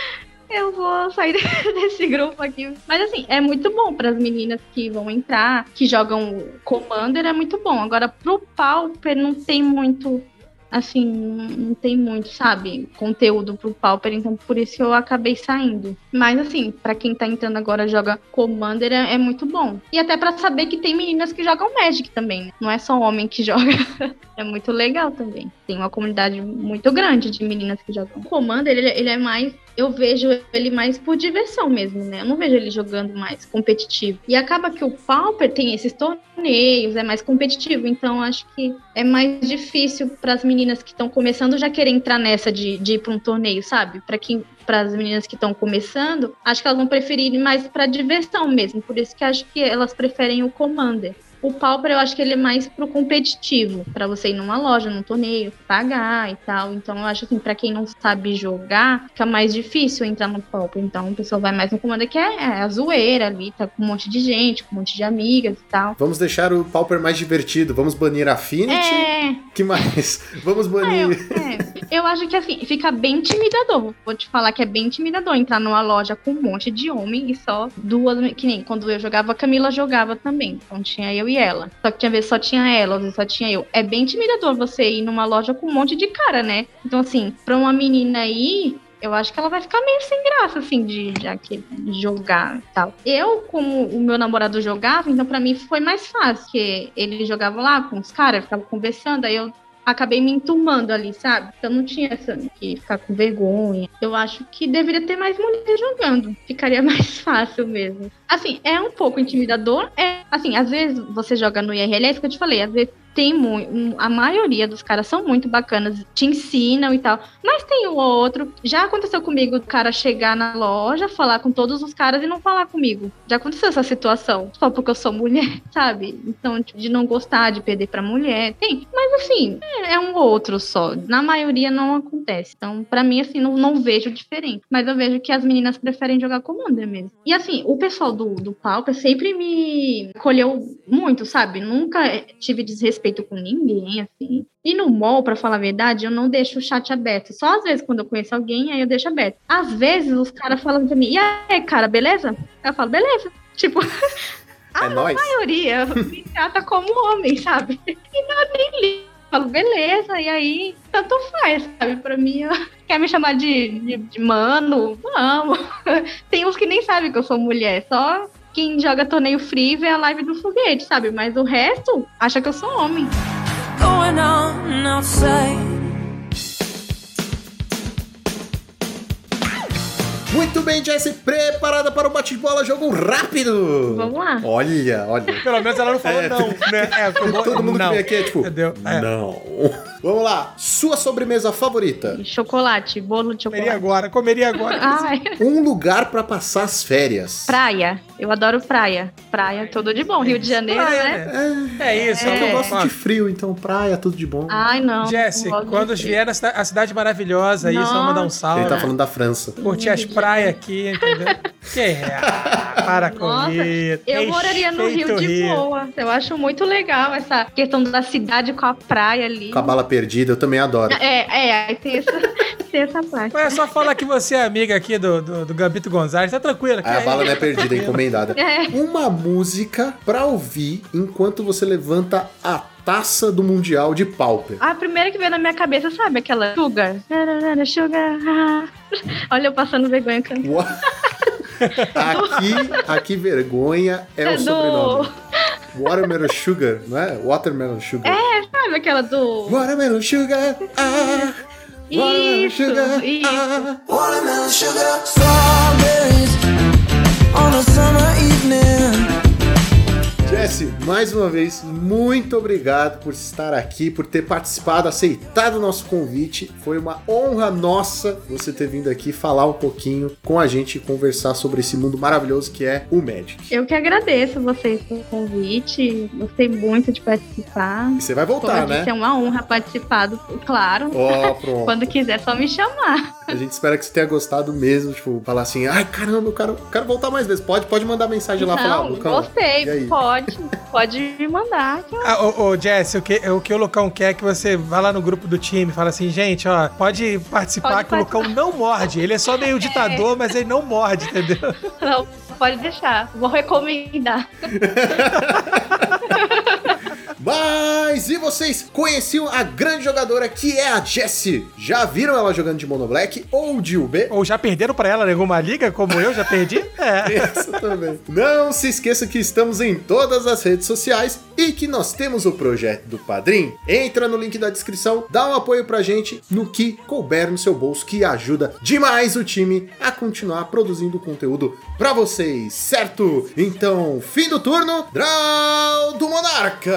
Eu vou sair desse grupo aqui. Mas assim, é muito bom para as meninas que vão entrar, que jogam Commander, é muito bom. Agora, pro Pauper não tem muito assim, não tem muito, sabe, conteúdo pro Pauper, então por isso eu acabei saindo. Mas assim, pra quem tá entrando agora joga Commander é, é muito bom. E até pra saber que tem meninas que jogam Magic também, né? Não é só homem que joga. é muito legal também. Tem uma comunidade muito grande de meninas que jogam. O Commander, ele, ele é mais eu vejo ele mais por diversão mesmo, né? Eu não vejo ele jogando mais competitivo. E acaba que o Pauper tem esses torneios, é mais competitivo, então acho que é mais difícil para as meninas que estão começando já querer entrar nessa de, de ir para um torneio, sabe? Para quem para as meninas que estão começando, acho que elas vão preferir mais para diversão mesmo. Por isso que acho que elas preferem o Commander. O Pauper eu acho que ele é mais pro competitivo, para você ir numa loja, num torneio, pagar e tal. Então eu acho assim, para quem não sabe jogar, fica mais difícil entrar no Pauper. Então o pessoal vai mais no Commander que é, é a zoeira ali, tá com um monte de gente, com um monte de amigas e tal. Vamos deixar o Pauper mais divertido. Vamos banir Affinity. É, que mais? Vamos é, eu, banir. é, eu acho que assim, fica bem intimidador. Vou te falar que é bem intimidador entrar numa loja com um monte de homem e só duas. Que nem quando eu jogava, a Camila jogava também. Então tinha eu e ela. Só que tinha vez só tinha ela, às vezes só tinha eu. É bem intimidador você ir numa loja com um monte de cara, né? Então, assim, pra uma menina aí. Eu acho que ela vai ficar meio sem graça, assim, de, de jogar e tal. Eu, como o meu namorado jogava, então pra mim foi mais fácil, porque ele jogava lá com os caras, ficava conversando, aí eu acabei me enturmando ali, sabe? Eu não tinha essa que ficar com vergonha. Eu acho que deveria ter mais mulheres jogando. Ficaria mais fácil mesmo. Assim, é um pouco intimidador. É, assim, às vezes você joga no IRL, é isso que eu te falei, às vezes tem muito. A maioria dos caras são muito bacanas, te ensinam e tal. Mas tem ou outro. Já aconteceu comigo o cara chegar na loja, falar com todos os caras e não falar comigo. Já aconteceu essa situação. Só porque eu sou mulher, sabe? Então, tipo, de não gostar, de perder pra mulher. Tem. Mas assim, é, é um ou outro só. Na maioria não acontece. Então, pra mim, assim, não, não vejo diferente. Mas eu vejo que as meninas preferem jogar Commander mesmo. E assim, o pessoal do, do Pauper sempre me acolheu muito, sabe? Nunca tive desrespeito com ninguém, assim. E no mall, pra falar a verdade, eu não deixo o chat aberto. Só às vezes, quando eu conheço alguém, aí eu deixo aberto. Às vezes, os caras falam pra mim, e aí, cara, beleza? Eu falo, beleza. Tipo, a É nóis. maioria me trata como homem, sabe? E eu nem ligo. Falo, beleza, e aí, tanto faz, sabe? Pra mim, quer me chamar de, de, de mano? Vamos. Tem uns que nem sabem que eu sou mulher, só quem joga torneio free vê a live do foguete, sabe? Mas o resto acha que eu sou homem. going on outside. Muito bem, Jessie, preparada para o bate-bola, jogo rápido. Vamos lá. Olha, olha. Pelo menos ela não falou É, não, né? É, Todo mundo não. que vem aqui é tipo, Entendeu? É. não. Vamos lá, sua sobremesa favorita. Chocolate, bolo de Comeria chocolate. agora, comeria agora. Ai, Um lugar para passar as férias. praia. Eu adoro praia. Praia, tudo de bom. Rio de Janeiro, Praia, né? né? É isso. Que eu É. gosto de frio, então praia, tudo de bom. Ai, não. Jesse, quando vier a cida- a cidade maravilhosa aí, só mandar um salve. Ele tá falando da França. Curtir as praias aqui, entendeu? que é? Ah, para com isso. Eu moraria no Rio de boa. Eu acho muito legal essa questão da cidade com a praia ali. Com a bala perdida, eu também adoro. É, é, aí tem essa, tem essa parte. Mas é só falar que você é amiga aqui do, do, do Gambito Gonzalez, tá tranquila. que Ah, a aí- bala não é perdida, é encomendada. É. Uma música pra ouvir enquanto você levanta a taça do Mundial de Pauper. A primeira que veio na minha cabeça, sabe? Aquela Sugar. Sugar. Olha, eu passando vergonha cantando. Aqui, aqui vergonha é o É do- sobrenome. Watermelon Sugar, não é? Watermelon Sugar. É, sabe aquela do. Watermelon Sugar, ah. Watermelon Isso, Sugar, isso. ah. Watermelon sugar, strawberries on a summer evening. Jesse, mais uma vez, muito obrigado por estar aqui, por ter participado, aceitado o nosso convite. Foi uma honra nossa você ter vindo aqui falar um pouquinho com a gente e conversar sobre esse mundo maravilhoso que é o Magic. Eu que agradeço vocês pelo convite. Gostei muito de participar. E você vai Como voltar, disse, né? é uma honra participar, do, claro. Pronto. Quando quiser, só me chamar. A gente espera que você tenha gostado mesmo, tipo, falar assim, ai caramba, eu quero, quero voltar mais vezes. Pode, pode mandar mensagem lá falar, Não, Lucão. gostei. E aí? Pode, pode me mandar. que eu- Ah, ô, ô, Jess, o que, o que o Lucão quer é que você vá lá no grupo do time e fala assim, gente, ó, pode participar Pode que o Lucão não morde. Ele é só meio ditador, mas ele não morde, entendeu? Não, pode deixar. Vou recomendar. Mas e vocês conheciam a grande jogadora que é a Jessie? Já viram ela jogando de Mono Black ou de UB? Ou já perderam pra ela em alguma liga, como eu já perdi? É. Essa também. Não se esqueça que estamos em todas as redes sociais e que nós temos o projeto do Padrim. Entra no link da descrição, dá um apoio pra gente no que couber no seu bolso, que ajuda demais o time a continuar produzindo conteúdo pra vocês, certo? Então, fim do turno, Draw do Monarca!